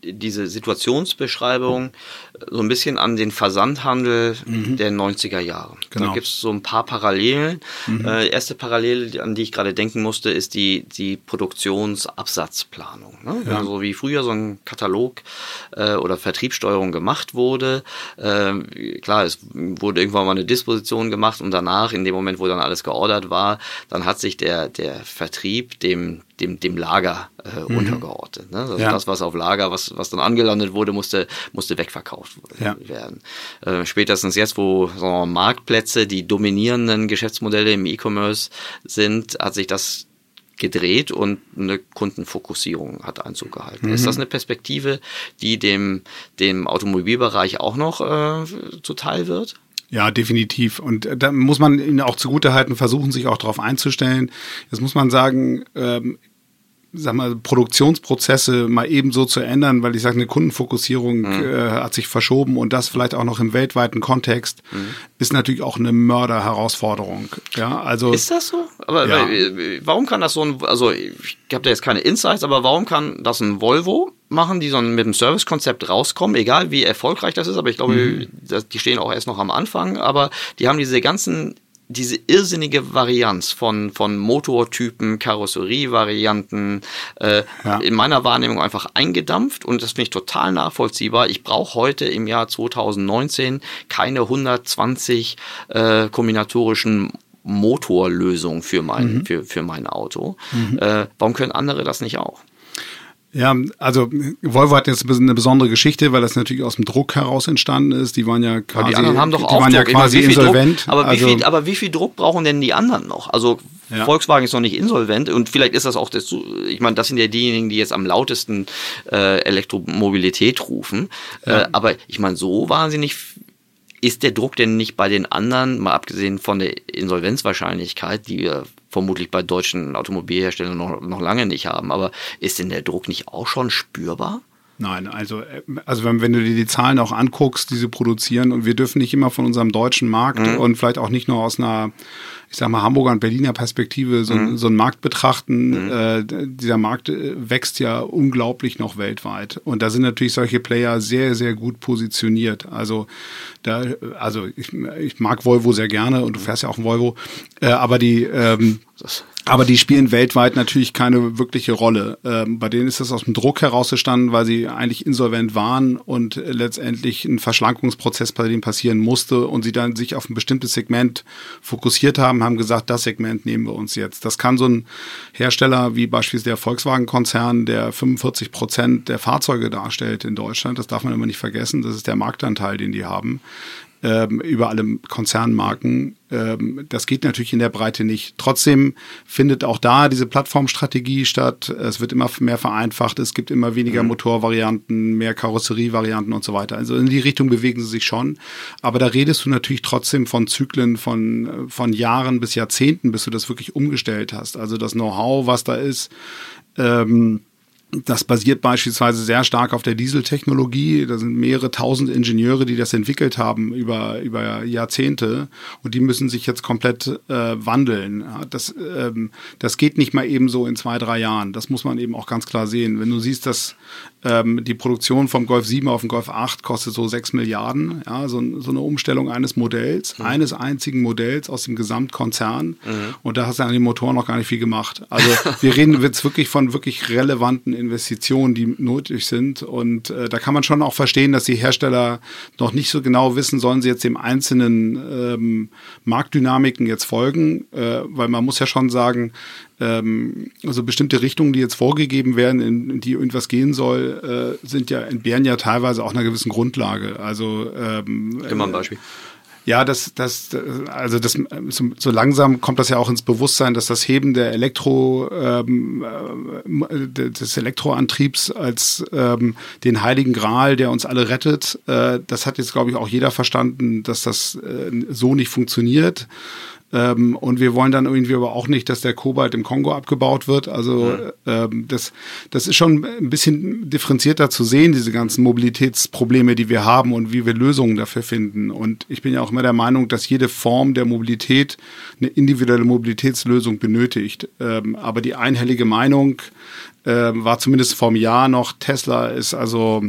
diese Situationsbeschreibung so ein bisschen an den Versandhandel mhm. der 90er Jahre. Genau. Da gibt es so ein paar Parallelen. Mhm. Äh, erste Parallele, an die ich gerade denken musste, ist die, die Produktionsabsatzplanung. Ne? Ja. Also wie früher so ein Katalog äh, oder Vertriebssteuerung gemacht wurde. Äh, klar, es wurde irgendwann mal eine Disposition gemacht und danach, in dem Moment, wo dann alles geordert war, dann hat sich der, der Vertrieb dem dem, dem Lager äh, mhm. untergeordnet. Ne? Also ja. das, was auf Lager, was, was dann angelandet wurde, musste, musste wegverkauft ja. werden. Äh, spätestens jetzt, wo so Marktplätze die dominierenden Geschäftsmodelle im E-Commerce sind, hat sich das gedreht und eine Kundenfokussierung hat Einzug gehalten. Mhm. Ist das eine Perspektive, die dem, dem Automobilbereich auch noch äh, zuteil wird? Ja, definitiv. Und äh, da muss man ihnen auch zugutehalten, versuchen, sich auch darauf einzustellen. Jetzt muss man sagen, ähm, sag mal, Produktionsprozesse mal eben so zu ändern, weil ich sage, eine Kundenfokussierung mhm. äh, hat sich verschoben und das vielleicht auch noch im weltweiten Kontext, mhm. ist natürlich auch eine Mörderherausforderung. Ja, also. Ist das so? Aber ja. Äh, warum kann das so ein, also ich habe da jetzt keine Insights, aber warum kann das ein Volvo machen, die so mit einem Servicekonzept rauskommen, egal wie erfolgreich das ist, aber ich glaube, mhm. die stehen auch erst noch am Anfang, aber die haben diese ganzen diese irrsinnige Varianz von, von Motortypen, Karosserievarianten äh, ja. in meiner Wahrnehmung einfach eingedampft und das finde ich total nachvollziehbar. Ich brauche heute im Jahr 2019 keine 120 äh, kombinatorischen Motorlösungen für mein, mhm. für, für mein Auto. Mhm. Äh, warum können andere das nicht auch? Ja, also Volvo hat jetzt eine besondere Geschichte, weil das natürlich aus dem Druck heraus entstanden ist. Die waren ja quasi, aber die anderen haben doch auch waren Druck. ja quasi insolvent. Druck, aber, also, wie viel, aber wie viel Druck brauchen denn die anderen noch? Also ja. Volkswagen ist noch nicht insolvent und vielleicht ist das auch das, ich meine, das sind ja diejenigen, die jetzt am lautesten äh, Elektromobilität rufen. Ja. Äh, aber ich meine, so wahnsinnig ist der Druck denn nicht bei den anderen, mal abgesehen von der Insolvenzwahrscheinlichkeit, die wir vermutlich bei deutschen Automobilherstellern noch, noch lange nicht haben. Aber ist denn der Druck nicht auch schon spürbar? Nein, also, äh, also wenn, wenn du dir die Zahlen auch anguckst, die sie produzieren, und wir dürfen nicht immer von unserem deutschen Markt mhm. und vielleicht auch nicht nur aus einer, ich sag mal, Hamburger und Berliner Perspektive so, mhm. so einen Markt betrachten. Mhm. Äh, dieser Markt äh, wächst ja unglaublich noch weltweit. Und da sind natürlich solche Player sehr, sehr gut positioniert. Also da, also ich, ich mag Volvo sehr gerne und du fährst ja auch ein Volvo, äh, aber die ähm, aber die spielen weltweit natürlich keine wirkliche Rolle. Ähm, bei denen ist das aus dem Druck herausgestanden, weil sie eigentlich insolvent waren und letztendlich ein Verschlankungsprozess bei denen passieren musste und sie dann sich auf ein bestimmtes Segment fokussiert haben, haben gesagt, das Segment nehmen wir uns jetzt. Das kann so ein Hersteller wie beispielsweise der Volkswagen-Konzern, der 45 Prozent der Fahrzeuge darstellt in Deutschland, das darf man immer nicht vergessen, das ist der Marktanteil, den die haben ähm, über alle Konzernmarken. Ähm, das geht natürlich in der Breite nicht. Trotzdem findet auch da diese Plattformstrategie statt. Es wird immer mehr vereinfacht. Es gibt immer weniger mhm. Motorvarianten, mehr Karosserievarianten und so weiter. Also in die Richtung bewegen sie sich schon. Aber da redest du natürlich trotzdem von Zyklen von, von Jahren bis Jahrzehnten, bis du das wirklich umgestellt hast. Also das Know-how, was da ist, ähm, das basiert beispielsweise sehr stark auf der Dieseltechnologie. Da sind mehrere tausend Ingenieure, die das entwickelt haben über, über Jahrzehnte. Und die müssen sich jetzt komplett äh, wandeln. Das, ähm, das geht nicht mal eben so in zwei, drei Jahren. Das muss man eben auch ganz klar sehen. Wenn du siehst, dass ähm, die Produktion vom Golf 7 auf den Golf 8 kostet so 6 Milliarden. Ja, so, so eine Umstellung eines Modells, mhm. eines einzigen Modells aus dem Gesamtkonzern. Mhm. Und da hast du an den Motoren noch gar nicht viel gemacht. Also wir reden jetzt wirklich von wirklich relevanten Investitionen, die nötig sind. Und äh, da kann man schon auch verstehen, dass die Hersteller noch nicht so genau wissen, sollen sie jetzt dem einzelnen ähm, Marktdynamiken jetzt folgen. Äh, weil man muss ja schon sagen, ähm, also bestimmte Richtungen, die jetzt vorgegeben werden, in, die irgendwas gehen soll, äh, sind ja, entbehren ja teilweise auch einer gewissen Grundlage. Also ähm, immer ein Beispiel. Ja, das, das, also das, so, so, langsam kommt das ja auch ins Bewusstsein, dass das Heben der Elektro, ähm, äh, des Elektroantriebs als ähm, den heiligen Gral, der uns alle rettet, äh, das hat jetzt, glaube ich, auch jeder verstanden, dass das äh, so nicht funktioniert. Ähm, und wir wollen dann irgendwie aber auch nicht, dass der Kobalt im Kongo abgebaut wird. Also ja. ähm, das, das ist schon ein bisschen differenzierter zu sehen, diese ganzen Mobilitätsprobleme, die wir haben und wie wir Lösungen dafür finden. Und ich bin ja auch immer der Meinung, dass jede Form der Mobilität eine individuelle Mobilitätslösung benötigt. Ähm, aber die einhellige Meinung äh, war zumindest vor einem Jahr noch, Tesla ist also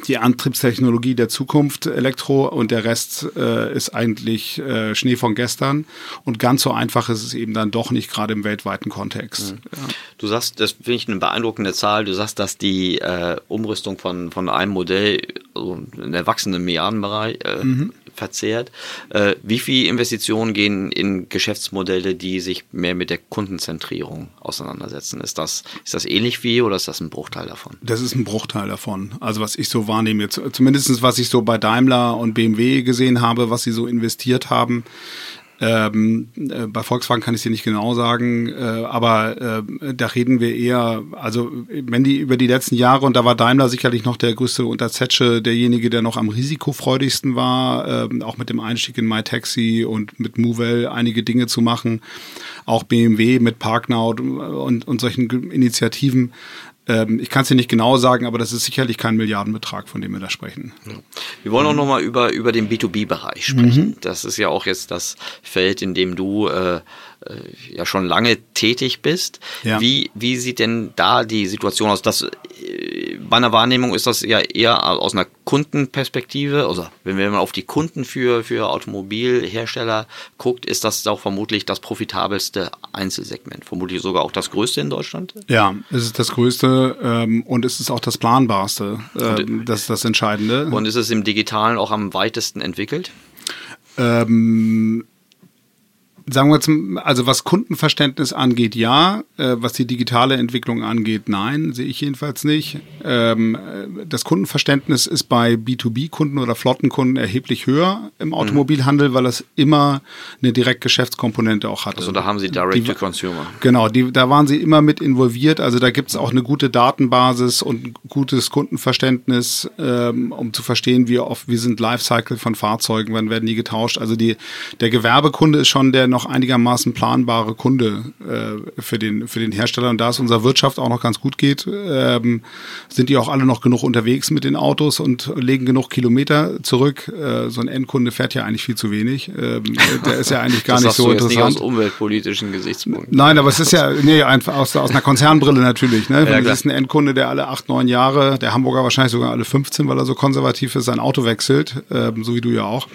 die Antriebstechnologie der Zukunft Elektro und der Rest äh, ist eigentlich äh, Schnee von gestern. Und ganz so einfach ist es eben dann doch nicht, gerade im weltweiten Kontext. Mhm. Ja. Du sagst, das finde ich eine beeindruckende Zahl, du sagst, dass die äh, Umrüstung von, von einem Modell also in der wachsenden Milliardenbereich äh, mhm verzehrt. Äh, wie viel Investitionen gehen in Geschäftsmodelle, die sich mehr mit der Kundenzentrierung auseinandersetzen? Ist das, ist das ähnlich wie oder ist das ein Bruchteil davon? Das ist ein Bruchteil davon. Also was ich so wahrnehme, jetzt, zumindest was ich so bei Daimler und BMW gesehen habe, was sie so investiert haben. Ähm, äh, bei Volkswagen kann ich dir nicht genau sagen, äh, aber äh, da reden wir eher, also wenn die über die letzten Jahre, und da war Daimler sicherlich noch der größte unter Zetsche, derjenige, der noch am risikofreudigsten war, äh, auch mit dem Einstieg in MyTaxi und mit Movell einige Dinge zu machen, auch BMW mit ParkNow und, und solchen Initiativen. Ähm, ich kann es dir nicht genau sagen, aber das ist sicherlich kein Milliardenbetrag, von dem wir da sprechen. Ja. Wir wollen auch mhm. nochmal über, über den B2B-Bereich sprechen. Mhm. Das ist ja auch jetzt das Feld, in dem du äh, äh, ja schon lange tätig bist. Ja. Wie, wie sieht denn da die Situation aus? Das, äh, bei einer Wahrnehmung ist das ja eher aus einer Kundenperspektive, also wenn man auf die Kunden für, für Automobilhersteller guckt, ist das auch vermutlich das profitabelste Einzelsegment, vermutlich sogar auch das größte in Deutschland. Ja, es ist das größte ähm, und es ist auch das planbarste, ähm, das ist das Entscheidende. Und ist es im Digitalen auch am weitesten entwickelt? Ähm, Sagen wir zum, also was Kundenverständnis angeht, ja. Äh, was die digitale Entwicklung angeht, nein, sehe ich jedenfalls nicht. Ähm, das Kundenverständnis ist bei B2B-Kunden oder Flottenkunden erheblich höher im mhm. Automobilhandel, weil es immer eine Direktgeschäftskomponente auch hat. Also da haben Sie Direct-to-Consumer. Genau, die, da waren Sie immer mit involviert. Also da gibt es auch eine gute Datenbasis und ein gutes Kundenverständnis, ähm, um zu verstehen, wie oft, wie sind Lifecycle von Fahrzeugen, wann werden die getauscht. Also die, der Gewerbekunde ist schon der noch einigermaßen planbare Kunde äh, für, den, für den Hersteller. Und da es unserer Wirtschaft auch noch ganz gut geht, ähm, sind die auch alle noch genug unterwegs mit den Autos und legen genug Kilometer zurück. Äh, so ein Endkunde fährt ja eigentlich viel zu wenig. Ähm, der ist ja eigentlich gar nicht so interessant. Nicht aus umweltpolitischen Gesichtspunkten. Nein, aber es ist ja nee, einfach aus, aus einer Konzernbrille natürlich. Ne? Ja, das ist ein Endkunde, der alle acht, neun Jahre, der Hamburger wahrscheinlich sogar alle 15, weil er so konservativ ist, sein Auto wechselt, ähm, so wie du ja auch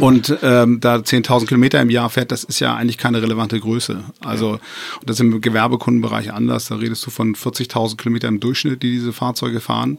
und ähm, da 10.000 Kilometer im Jahr fährt, das ist ja eigentlich keine relevante Größe. Also und das ist im Gewerbekundenbereich anders. Da redest du von 40.000 Kilometern im Durchschnitt, die diese Fahrzeuge fahren.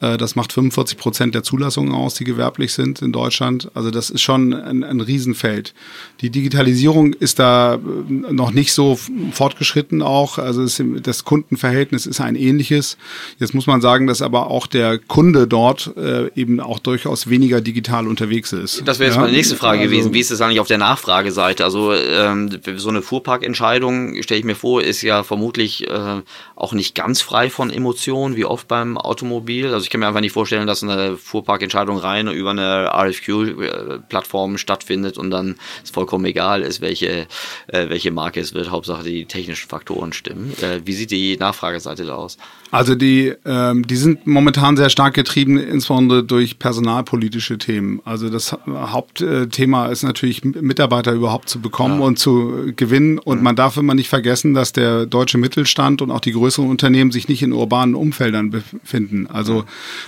Äh, das macht 45 Prozent der Zulassungen aus, die gewerblich sind in Deutschland. Also das ist schon ein, ein Riesenfeld. Die Digitalisierung ist da äh, noch nicht so fortgeschritten auch. Also das Kundenverhältnis ist ein ähnliches. Jetzt muss man sagen, dass aber auch der Kunde dort äh, eben auch durchaus weniger digital unterwegs ist. Das wäre jetzt ja? meine nächste Frage also, gewesen. Wie ist es eigentlich auf der Nachfrageseite? Also ähm, so eine Fuhrparkentscheidung, stelle ich mir vor, ist ja vermutlich äh, auch nicht ganz frei von Emotionen, wie oft beim Automobil. Also ich kann mir einfach nicht vorstellen, dass eine Fuhrparkentscheidung rein über eine RFQ-Plattform stattfindet und dann es vollkommen egal ist, welche, äh, welche Marke es wird. Hauptsache die technischen Faktoren stimmen. Äh, wie sieht die Nachfrageseite da aus? Also die, ähm, die sind momentan sehr stark getrieben, insbesondere durch personalpolitische Themen. Also das Hauptthema ist natürlich, Mitarbeiter überhaupt zu bekommen ja. und zu gewinnen. Und mhm. man darf immer nicht vergessen, dass der deutsche Mittelstand und auch die größeren Unternehmen sich nicht in urbanen Umfeldern befinden. Also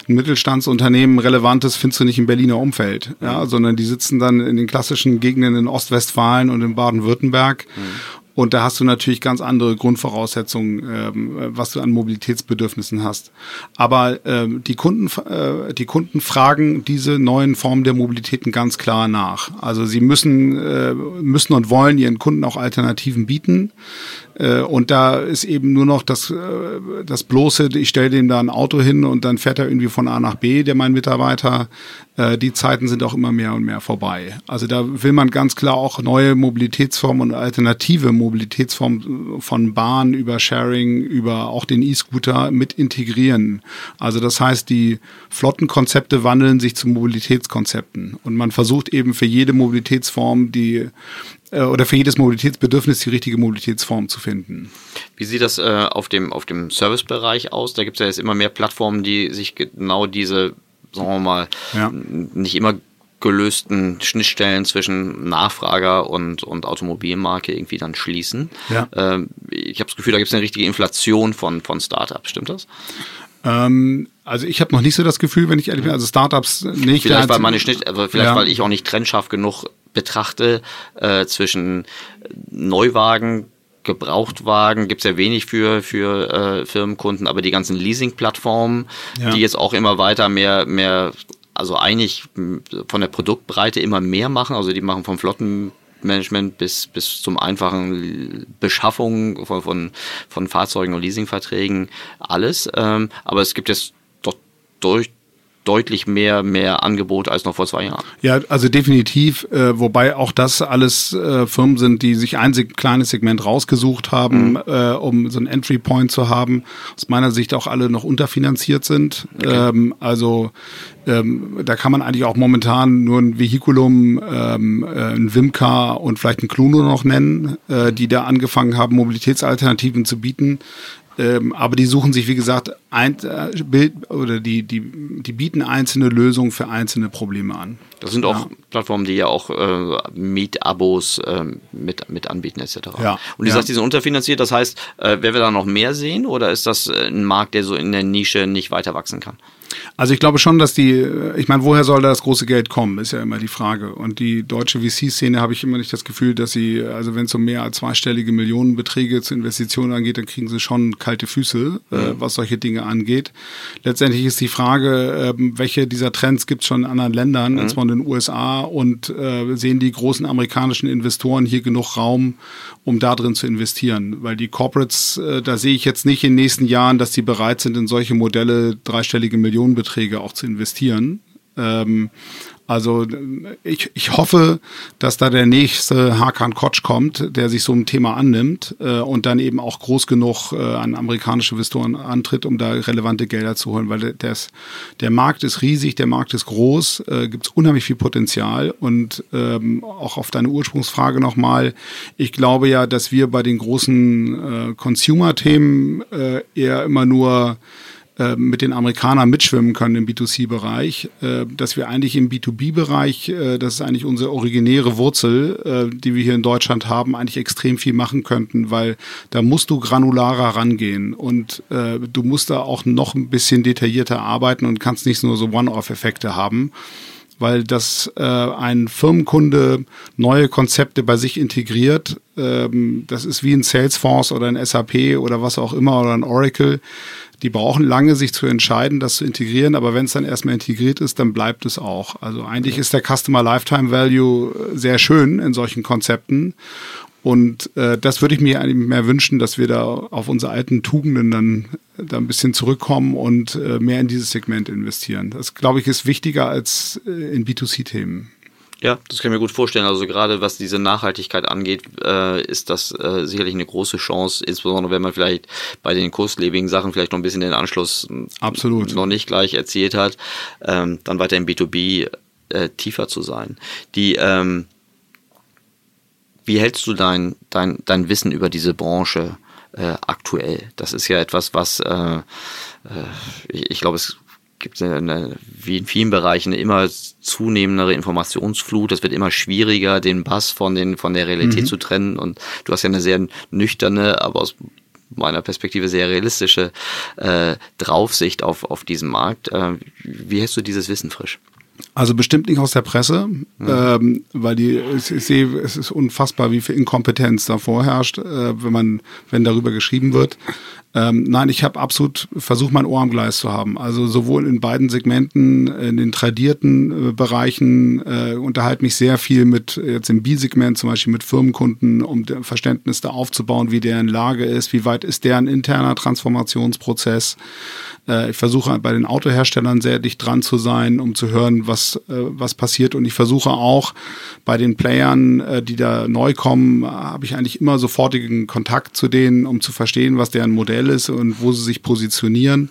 ein Mittelstandsunternehmen relevantes findest du nicht im Berliner Umfeld, ja, sondern die sitzen dann in den klassischen Gegenden in Ostwestfalen und in Baden-Württemberg. Mhm. Und da hast du natürlich ganz andere Grundvoraussetzungen, ähm, was du an Mobilitätsbedürfnissen hast. Aber ähm, die, Kunden, äh, die Kunden fragen diese neuen Formen der Mobilitäten ganz klar nach. Also sie müssen, äh, müssen und wollen ihren Kunden auch Alternativen bieten. Äh, und da ist eben nur noch das, äh, das bloße, ich stelle dem da ein Auto hin und dann fährt er irgendwie von A nach B, der mein Mitarbeiter. Äh, die Zeiten sind auch immer mehr und mehr vorbei. Also da will man ganz klar auch neue Mobilitätsformen und alternative Mobilitätsformen von Bahn über Sharing, über auch den E-Scooter mit integrieren. Also das heißt, die Flottenkonzepte wandeln sich zu Mobilitätskonzepten und man versucht eben für jede Mobilitätsform die oder für jedes Mobilitätsbedürfnis die richtige Mobilitätsform zu finden. Wie sieht das äh, auf dem, auf dem Servicebereich aus? Da gibt es ja jetzt immer mehr Plattformen, die sich genau diese, sagen wir mal, ja. nicht immer gelösten Schnittstellen zwischen Nachfrager und, und Automobilmarke irgendwie dann schließen. Ja. Ähm, ich habe das Gefühl, da gibt es eine richtige Inflation von, von Startups, stimmt das? Ähm, also ich habe noch nicht so das Gefühl, wenn ich ehrlich bin, also Startups nicht. Vielleicht weil meine Schnitt, aber vielleicht ja. weil ich auch nicht trennscharf genug betrachte, äh, zwischen Neuwagen, Gebrauchtwagen gibt es ja wenig für, für äh, Firmenkunden, aber die ganzen Leasing-Plattformen, ja. die jetzt auch immer weiter mehr, mehr, also eigentlich von der Produktbreite immer mehr machen, also die machen vom Flottenmanagement bis, bis zum einfachen Beschaffung von, von, von Fahrzeugen und Leasingverträgen alles. Ähm, aber es gibt jetzt doch durch, deutlich mehr, mehr Angebot als noch vor zwei Jahren. Ja, also definitiv, äh, wobei auch das alles äh, Firmen sind, die sich ein kleines Segment rausgesucht haben, mhm. äh, um so einen Entry Point zu haben. Aus meiner Sicht auch alle noch unterfinanziert sind. Okay. Ähm, also ähm, da kann man eigentlich auch momentan nur ein Vehiculum, ähm, äh, ein Wimka und vielleicht ein Cluno noch nennen, äh, die da angefangen haben, Mobilitätsalternativen zu bieten. Ähm, aber die suchen sich, wie gesagt, ein, äh, Bild oder die, die, die bieten einzelne Lösungen für einzelne Probleme an. Das sind auch ja. Plattformen, die ja auch äh, Mietabos äh, mit, mit anbieten etc. Ja. Und du ja. sagst, die sind unterfinanziert, das heißt, äh, werden wir da noch mehr sehen oder ist das äh, ein Markt, der so in der Nische nicht weiter wachsen kann? Also ich glaube schon, dass die, ich meine, woher soll da das große Geld kommen, ist ja immer die Frage. Und die deutsche VC-Szene habe ich immer nicht das Gefühl, dass sie, also wenn es um mehr als zweistellige Millionenbeträge zu Investitionen angeht, dann kriegen sie schon kalte Füße, äh, mhm. was solche Dinge angeht. Letztendlich ist die Frage, äh, welche dieser Trends gibt es schon in anderen Ländern, mhm. zwar in den USA, und äh, sehen die großen amerikanischen Investoren hier genug Raum, um da drin zu investieren? Weil die Corporates, äh, da sehe ich jetzt nicht in den nächsten Jahren, dass die bereit sind, in solche Modelle dreistellige Millionenbeträge auch zu investieren. Ähm, also ich, ich hoffe, dass da der nächste Hakan Kotsch kommt, der sich so ein Thema annimmt äh, und dann eben auch groß genug äh, an amerikanische Investoren antritt, um da relevante Gelder zu holen, weil der, der Markt ist riesig, der Markt ist groß, äh, gibt es unheimlich viel Potenzial. Und ähm, auch auf deine Ursprungsfrage nochmal, ich glaube ja, dass wir bei den großen äh, Consumer-Themen äh, eher immer nur äh, mit den Amerikanern mitschwimmen können im B2C-Bereich, äh, dass wir eigentlich im B2B-Bereich, äh, das ist eigentlich unsere originäre Wurzel, die wir hier in Deutschland haben, eigentlich extrem viel machen könnten, weil da musst du granularer rangehen und du musst da auch noch ein bisschen detaillierter arbeiten und kannst nicht nur so One-Off-Effekte haben weil das äh, ein Firmenkunde neue Konzepte bei sich integriert. Ähm, das ist wie ein Salesforce oder ein SAP oder was auch immer oder ein Oracle die brauchen lange, sich zu entscheiden, das zu integrieren, aber wenn es dann erstmal integriert ist, dann bleibt es auch. Also eigentlich ist der Customer Lifetime Value sehr schön in solchen Konzepten. Und äh, das würde ich mir eigentlich mehr wünschen, dass wir da auf unsere alten Tugenden dann da ein bisschen zurückkommen und äh, mehr in dieses Segment investieren. Das, glaube ich, ist wichtiger als äh, in B2C-Themen. Ja, das kann ich mir gut vorstellen. Also gerade was diese Nachhaltigkeit angeht, äh, ist das äh, sicherlich eine große Chance, insbesondere wenn man vielleicht bei den kurzlebigen Sachen vielleicht noch ein bisschen den Anschluss Absolut. noch nicht gleich erzielt hat, ähm, dann weiter im B2B äh, tiefer zu sein. Die ähm, wie hältst du dein, dein, dein Wissen über diese Branche äh, aktuell? Das ist ja etwas, was äh, äh, ich, ich glaube, es gibt eine, wie in vielen Bereichen eine immer zunehmendere Informationsflut. Es wird immer schwieriger, den Bass von, den, von der Realität mhm. zu trennen. Und du hast ja eine sehr nüchterne, aber aus meiner Perspektive sehr realistische äh, Draufsicht auf, auf diesen Markt. Äh, wie hältst du dieses Wissen frisch? Also bestimmt nicht aus der Presse, mhm. ähm, weil die, ich, ich, sehe, es ist unfassbar, wie viel Inkompetenz da vorherrscht, äh, wenn man, wenn darüber geschrieben wird. Ähm, nein, ich habe absolut versucht, mein Ohr am Gleis zu haben. Also sowohl in beiden Segmenten, in den tradierten äh, Bereichen, äh, unterhalte mich sehr viel mit, jetzt im B-Segment zum Beispiel mit Firmenkunden, um Verständnis da aufzubauen, wie deren Lage ist, wie weit ist deren interner Transformationsprozess. Äh, ich versuche bei den Autoherstellern sehr dicht dran zu sein, um zu hören, was, äh, was passiert. Und ich versuche auch bei den Playern, äh, die da neu kommen, habe ich eigentlich immer sofortigen Kontakt zu denen, um zu verstehen, was deren Modell ist und wo sie sich positionieren.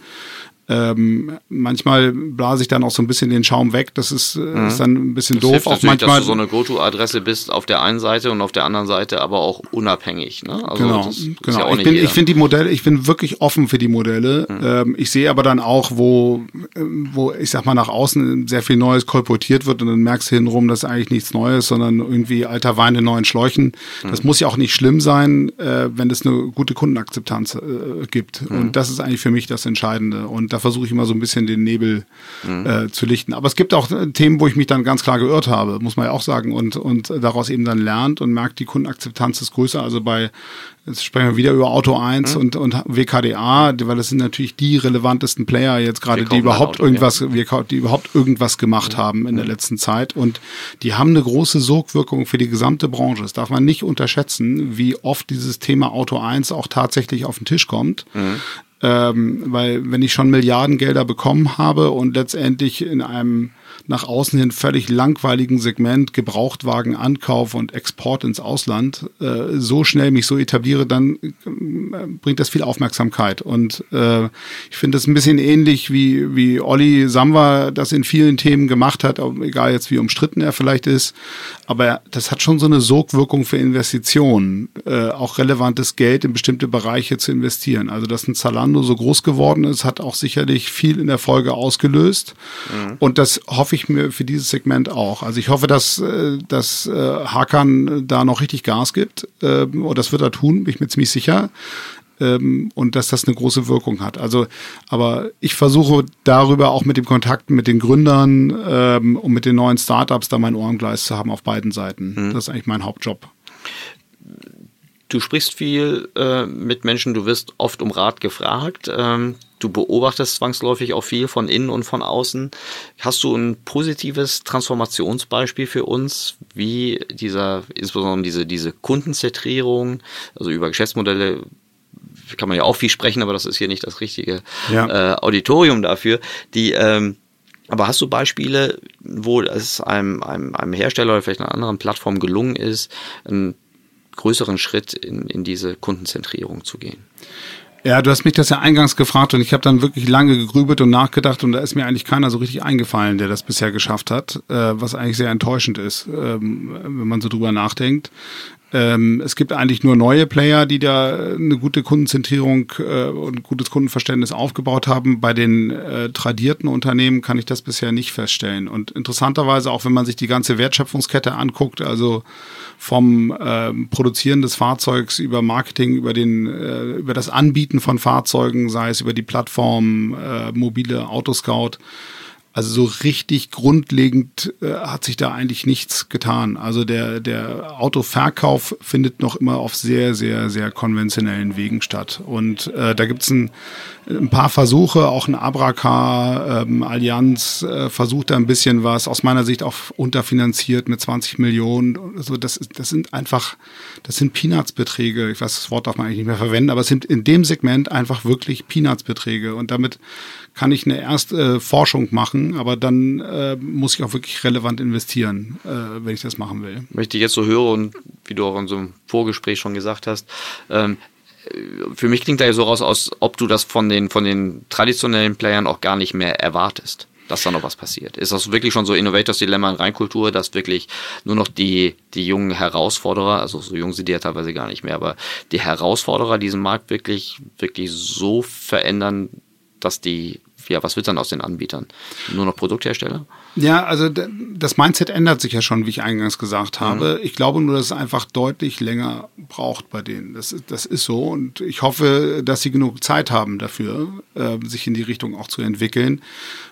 Ähm, manchmal blase ich dann auch so ein bisschen den Schaum weg. Das ist, äh, mhm. ist dann ein bisschen das doof. auch manchmal, dass du so eine Go-To-Adresse bist auf der einen Seite und auf der anderen Seite aber auch unabhängig. Ne? Also genau, genau. Ja ich, bin, ich finde die Modelle, ich bin wirklich offen für die Modelle. Mhm. Ähm, ich sehe aber dann auch, wo, wo ich sag mal nach außen sehr viel Neues kolportiert wird und dann merkst du hintenrum, das ist eigentlich nichts Neues, sondern irgendwie alter Wein in neuen Schläuchen. Mhm. Das muss ja auch nicht schlimm sein, äh, wenn es eine gute Kundenakzeptanz äh, gibt. Mhm. Und das ist eigentlich für mich das Entscheidende. Und da versuche ich immer so ein bisschen den Nebel mhm. äh, zu lichten. Aber es gibt auch äh, Themen, wo ich mich dann ganz klar geirrt habe, muss man ja auch sagen, und, und daraus eben dann lernt und merkt, die Kundenakzeptanz ist größer. Also bei Jetzt sprechen wir wieder über Auto 1 mhm. und, und WKDA, weil das sind natürlich die relevantesten Player jetzt gerade, die überhaupt Auto, irgendwas, ja. wir, die überhaupt irgendwas gemacht mhm. haben in der letzten Zeit. Und die haben eine große Sogwirkung für die gesamte Branche. Das darf man nicht unterschätzen, wie oft dieses Thema Auto 1 auch tatsächlich auf den Tisch kommt. Mhm. Ähm, weil wenn ich schon Milliardengelder bekommen habe und letztendlich in einem nach außen hin völlig langweiligen Segment Gebrauchtwagen Ankauf und Export ins Ausland äh, so schnell mich so etabliere, dann äh, bringt das viel Aufmerksamkeit. Und äh, ich finde es ein bisschen ähnlich wie, wie Olli Samwa das in vielen Themen gemacht hat, egal jetzt wie umstritten er vielleicht ist. Aber das hat schon so eine Sogwirkung für Investitionen, äh, auch relevantes Geld in bestimmte Bereiche zu investieren. Also dass ein Zalando so groß geworden ist, hat auch sicherlich viel in der Folge ausgelöst. Mhm. Und das hoffe ich mir für dieses Segment auch. Also ich hoffe, dass, äh, dass äh, Hakan da noch richtig Gas gibt. Ähm, und das wird er tun, bin ich mir ziemlich sicher. Ähm, und dass das eine große Wirkung hat. Also, aber ich versuche darüber auch mit dem Kontakt mit den Gründern ähm, und mit den neuen Startups da mein Ohrengleis zu haben auf beiden Seiten. Mhm. Das ist eigentlich mein Hauptjob. Du sprichst viel äh, mit Menschen, du wirst oft um Rat gefragt. Ähm, du beobachtest zwangsläufig auch viel von innen und von außen. Hast du ein positives Transformationsbeispiel für uns, wie dieser, insbesondere diese, diese Kundenzentrierung, also über Geschäftsmodelle kann man ja auch viel sprechen, aber das ist hier nicht das richtige ja. äh, Auditorium dafür, die ähm, Aber hast du Beispiele, wo es einem, einem, einem Hersteller oder vielleicht einer anderen Plattform gelungen ist, einen größeren Schritt in, in diese Kundenzentrierung zu gehen? Ja, du hast mich das ja eingangs gefragt und ich habe dann wirklich lange gegrübelt und nachgedacht und da ist mir eigentlich keiner so richtig eingefallen, der das bisher geschafft hat, äh, was eigentlich sehr enttäuschend ist, ähm, wenn man so drüber nachdenkt. Ähm, es gibt eigentlich nur neue Player, die da eine gute Kundenzentrierung äh, und gutes Kundenverständnis aufgebaut haben. Bei den äh, tradierten Unternehmen kann ich das bisher nicht feststellen. Und interessanterweise, auch wenn man sich die ganze Wertschöpfungskette anguckt, also vom äh, Produzieren des Fahrzeugs über Marketing, über den, äh, über das Anbieten von Fahrzeugen, sei es über die Plattform äh, mobile Autoscout, also so richtig grundlegend äh, hat sich da eigentlich nichts getan. Also der, der Autoverkauf findet noch immer auf sehr, sehr, sehr konventionellen Wegen statt. Und äh, da gibt's ein, ein paar Versuche, auch ein Abracar, ähm, Allianz äh, versucht da ein bisschen was, aus meiner Sicht auch unterfinanziert mit 20 Millionen. Also das, das sind einfach, das sind Peanuts-Beträge. Ich weiß, das Wort darf man eigentlich nicht mehr verwenden, aber es sind in dem Segment einfach wirklich Peanuts-Beträge. Und damit kann ich eine erste äh, Forschung machen, aber dann äh, muss ich auch wirklich relevant investieren, äh, wenn ich das machen will. Wenn ich jetzt so höre und wie du auch in so einem Vorgespräch schon gesagt hast, ähm, für mich klingt da ja so raus, als ob du das von den, von den traditionellen Playern auch gar nicht mehr erwartest dass da noch was passiert. Ist das wirklich schon so Innovators Dilemma in Reinkultur, dass wirklich nur noch die, die jungen Herausforderer, also so jung sind die ja teilweise gar nicht mehr, aber die Herausforderer diesen Markt wirklich, wirklich so verändern, dass die ja, was wird dann aus den Anbietern? Nur noch Produkthersteller? Ja, also das Mindset ändert sich ja schon, wie ich eingangs gesagt habe. Mhm. Ich glaube nur, dass es einfach deutlich länger braucht bei denen. Das, das ist so und ich hoffe, dass sie genug Zeit haben dafür, äh, sich in die Richtung auch zu entwickeln.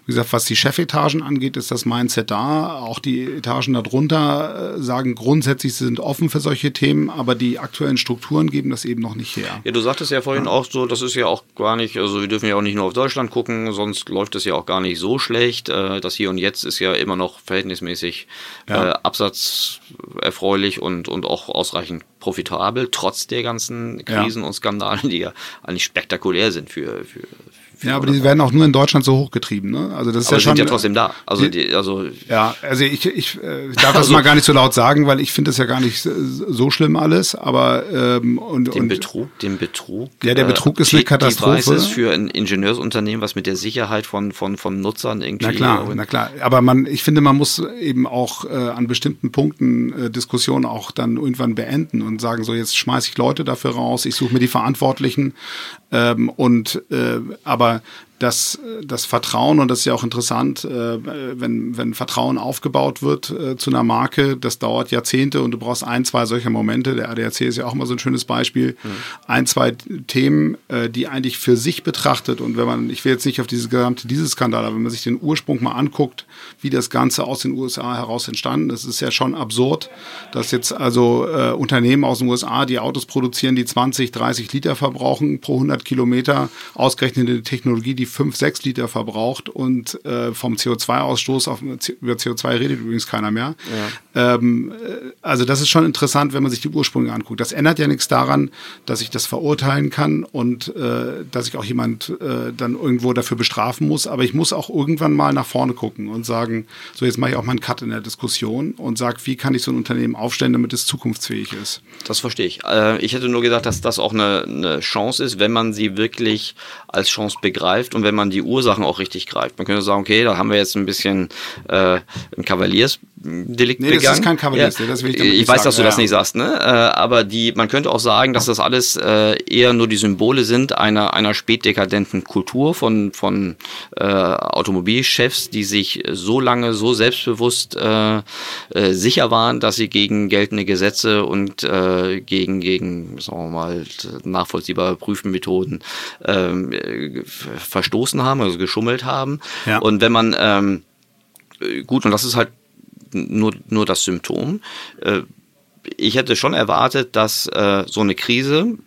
Wie gesagt, was die Chefetagen angeht, ist das Mindset da. Auch die Etagen darunter äh, sagen grundsätzlich, sie sind offen für solche Themen, aber die aktuellen Strukturen geben das eben noch nicht her. Ja, du sagtest ja vorhin ja. auch so, das ist ja auch gar nicht, also wir dürfen ja auch nicht nur auf Deutschland gucken, sonst läuft es ja auch gar nicht so schlecht. Äh, das Hier und Jetzt ist ja immer noch verhältnismäßig ja. äh, absatzerfreulich und, und auch ausreichend profitabel, trotz der ganzen Krisen ja. und Skandalen, die ja eigentlich spektakulär sind für, für, ja, aber die werden auch nur in Deutschland so hochgetrieben. Ne? Also das ist aber ja schon. sind ja trotzdem da. Also, die, also ja, also ich, ich äh, darf das also, mal gar nicht so laut sagen, weil ich finde das ja gar nicht so schlimm alles. Aber ähm, und den und, Betrug, den Betrug. Ja, der Betrug äh, ist eine Katastrophe. ist für ein Ingenieursunternehmen, was mit der Sicherheit von von von Nutzern irgendwie. Na klar, na klar. Aber man, ich finde, man muss eben auch äh, an bestimmten Punkten äh, Diskussionen auch dann irgendwann beenden und sagen so, jetzt schmeiße ich Leute dafür raus, ich suche mir die Verantwortlichen ähm, und äh, aber Merci. Das, das Vertrauen, und das ist ja auch interessant, äh, wenn, wenn Vertrauen aufgebaut wird äh, zu einer Marke, das dauert Jahrzehnte und du brauchst ein, zwei solcher Momente. Der ADAC ist ja auch immer so ein schönes Beispiel. Mhm. Ein, zwei Themen, äh, die eigentlich für sich betrachtet und wenn man, ich will jetzt nicht auf diese gesamte, dieses Skandal, aber wenn man sich den Ursprung mal anguckt, wie das Ganze aus den USA heraus entstanden ist, ist ja schon absurd, dass jetzt also äh, Unternehmen aus den USA, die Autos produzieren, die 20, 30 Liter verbrauchen pro 100 Kilometer, ausgerechnet eine Technologie, die die 5, 6 Liter verbraucht und äh, vom CO2-Ausstoß auf über CO2 redet übrigens keiner mehr. Ja. Ähm, äh, also das ist schon interessant, wenn man sich die Ursprünge anguckt. Das ändert ja nichts daran, dass ich das verurteilen kann und äh, dass ich auch jemand äh, dann irgendwo dafür bestrafen muss. Aber ich muss auch irgendwann mal nach vorne gucken und sagen, so jetzt mache ich auch mal einen Cut in der Diskussion und sage, wie kann ich so ein Unternehmen aufstellen, damit es zukunftsfähig ist. Das verstehe ich. Äh, ich hätte nur gedacht, dass das auch eine, eine Chance ist, wenn man sie wirklich als Chance begreift und wenn man die Ursachen auch richtig greift. Man könnte sagen, okay, da haben wir jetzt ein bisschen äh, ein Kavaliersdelikt nee, begangen. Das ist kein Kavaliersdelikt, ja, das will ich Ich weiß, sagen. dass du ja. das nicht sagst, ne? Äh, aber die, man könnte auch sagen, dass das alles äh, eher nur die Symbole sind einer, einer spätdekadenten Kultur von, von äh, Automobilchefs, die sich so lange so selbstbewusst äh, äh, sicher waren, dass sie gegen geltende Gesetze und äh, gegen, gegen, sagen wir mal, nachvollziehbare Prüfmethoden ähm, äh, verstoßen haben, also geschummelt haben. Ja. Und wenn man, ähm, gut, und das ist halt nur, nur das Symptom. Äh, ich hätte schon erwartet, dass äh, so eine Krise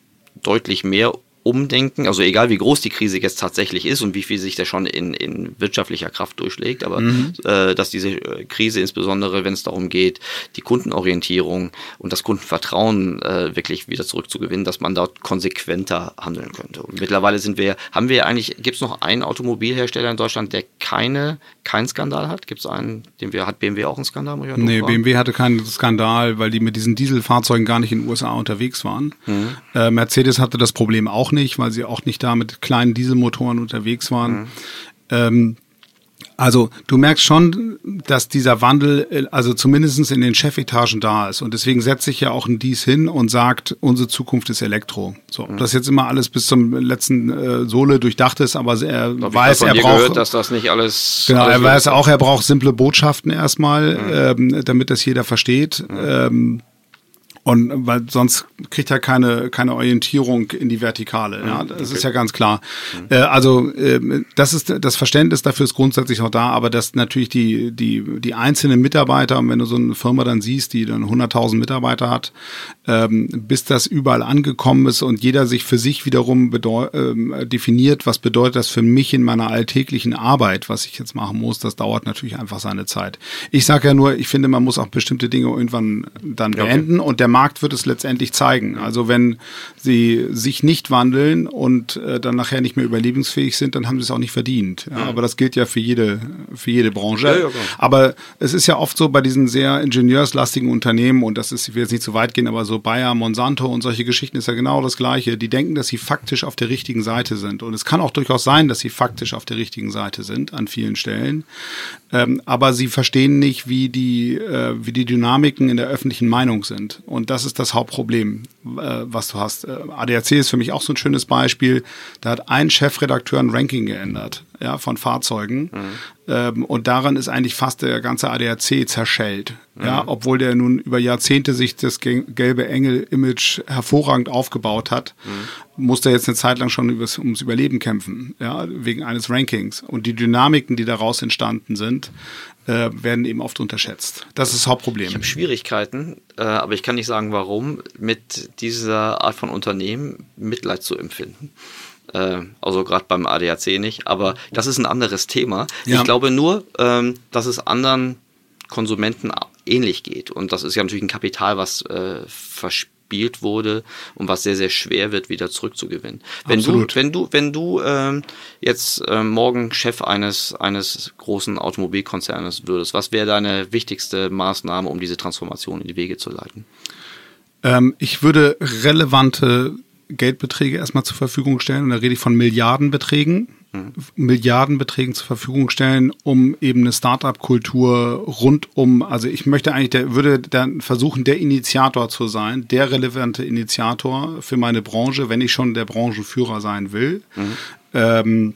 deutlich mehr umdenken. Also egal wie groß die Krise jetzt tatsächlich ist und wie viel sich da schon in, in wirtschaftlicher Kraft durchschlägt, aber mhm. äh, dass diese äh, Krise insbesondere, wenn es darum geht, die Kundenorientierung und das Kundenvertrauen äh, wirklich wieder zurückzugewinnen, dass man dort konsequenter handeln könnte. Und mittlerweile sind wir, haben wir eigentlich, gibt es noch einen Automobilhersteller in Deutschland, der keine, keinen Skandal hat? Gibt es einen, den wir, hat BMW auch einen Skandal? Nee, BMW hatte keinen Skandal, weil die mit diesen Dieselfahrzeugen gar nicht in den USA unterwegs waren. Mhm. Äh, Mercedes hatte das Problem auch nicht, weil sie auch nicht da mit kleinen Dieselmotoren unterwegs waren. Mhm. Ähm, also du merkst schon, dass dieser Wandel, äh, also zumindest in den Chefetagen da ist. Und deswegen setzt sich ja auch ein Dies hin und sagt, unsere Zukunft ist Elektro. So, ob mhm. das jetzt immer alles bis zum letzten äh, Sohle durchdacht ist, aber er Glaub weiß, er braucht, gehört, dass das nicht alles. Genau, alles er weiß auch, er braucht simple Botschaften erstmal, mhm. ähm, damit das jeder versteht. Mhm. Ähm, und weil sonst kriegt er keine, keine Orientierung in die Vertikale. Ja, mhm, das okay. ist ja ganz klar. Mhm. Äh, also äh, das ist das Verständnis dafür ist grundsätzlich auch da, aber dass natürlich die, die, die einzelnen Mitarbeiter, und wenn du so eine Firma dann siehst, die dann 100.000 Mitarbeiter hat, ähm, bis das überall angekommen ist und jeder sich für sich wiederum ähm, definiert, was bedeutet das für mich in meiner alltäglichen Arbeit, was ich jetzt machen muss, das dauert natürlich einfach seine Zeit. Ich sage ja nur, ich finde, man muss auch bestimmte Dinge irgendwann dann beenden okay. und der Markt wird es letztendlich zeigen. Also wenn sie sich nicht wandeln und äh, dann nachher nicht mehr überlebensfähig sind, dann haben sie es auch nicht verdient. Ja, aber das gilt ja für jede, für jede Branche. Aber es ist ja oft so bei diesen sehr ingenieurslastigen Unternehmen, und das ist, ich will jetzt nicht zu weit gehen, aber so Bayer, Monsanto und solche Geschichten ist ja genau das Gleiche. Die denken, dass sie faktisch auf der richtigen Seite sind. Und es kann auch durchaus sein, dass sie faktisch auf der richtigen Seite sind an vielen Stellen. Ähm, aber sie verstehen nicht, wie die, äh, wie die Dynamiken in der öffentlichen Meinung sind. Und das ist das Hauptproblem, äh, was du hast. Äh, ADAC ist für mich auch so ein schönes Beispiel. Da hat ein Chefredakteur ein Ranking geändert ja, von Fahrzeugen. Mhm. Ähm, und daran ist eigentlich fast der ganze ADAC zerschellt. Mhm. Ja, obwohl der nun über Jahrzehnte sich das gelbe Engel-Image hervorragend aufgebaut hat, mhm. musste er jetzt eine Zeit lang schon übers, ums Überleben kämpfen, ja, wegen eines Rankings. Und die Dynamiken, die daraus entstanden sind, äh, werden eben oft unterschätzt. Das ist das Hauptproblem. Ich habe Schwierigkeiten, äh, aber ich kann nicht sagen, warum, mit dieser Art von Unternehmen Mitleid zu empfinden. Äh, also gerade beim ADAC nicht, aber das ist ein anderes Thema. Ja. Ich glaube nur, ähm, dass es anderen Konsumenten ähnlich geht. Und das ist ja natürlich ein Kapital, was äh, verspielt wurde und was sehr, sehr schwer wird, wieder zurückzugewinnen. Wenn Absolut. du, wenn du, wenn du ähm, jetzt äh, morgen Chef eines, eines großen Automobilkonzernes würdest, was wäre deine wichtigste Maßnahme, um diese Transformation in die Wege zu leiten? Ähm, ich würde relevante Geldbeträge erstmal zur Verfügung stellen. Und da rede ich von Milliardenbeträgen. Mhm. Milliardenbeträgen zur Verfügung stellen, um eben eine Startup-Kultur rund um, also ich möchte eigentlich, der würde dann versuchen, der Initiator zu sein, der relevante Initiator für meine Branche, wenn ich schon der Branchenführer sein will. Mhm. Ähm,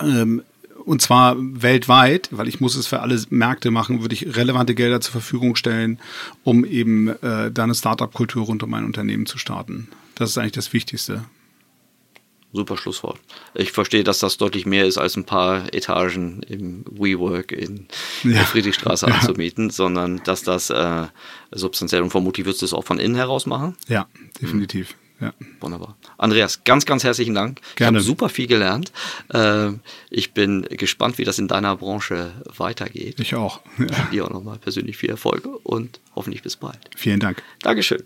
ähm, und zwar weltweit, weil ich muss es für alle Märkte machen, würde ich relevante Gelder zur Verfügung stellen, um eben äh, da eine Startup-Kultur rund um mein Unternehmen zu starten. Das ist eigentlich das Wichtigste. Super Schlusswort. Ich verstehe, dass das deutlich mehr ist, als ein paar Etagen im WeWork in ja. der Friedrichstraße ja. anzumieten, sondern dass das äh, substanziell und vermutlich wirst du es auch von innen heraus machen. Ja, definitiv. Mhm. Ja. Wunderbar. Andreas, ganz, ganz herzlichen Dank. Gerne. Ich habe super viel gelernt. Äh, ich bin gespannt, wie das in deiner Branche weitergeht. Ich auch. Ja. Dir auch nochmal persönlich viel Erfolg und hoffentlich bis bald. Vielen Dank. Dankeschön.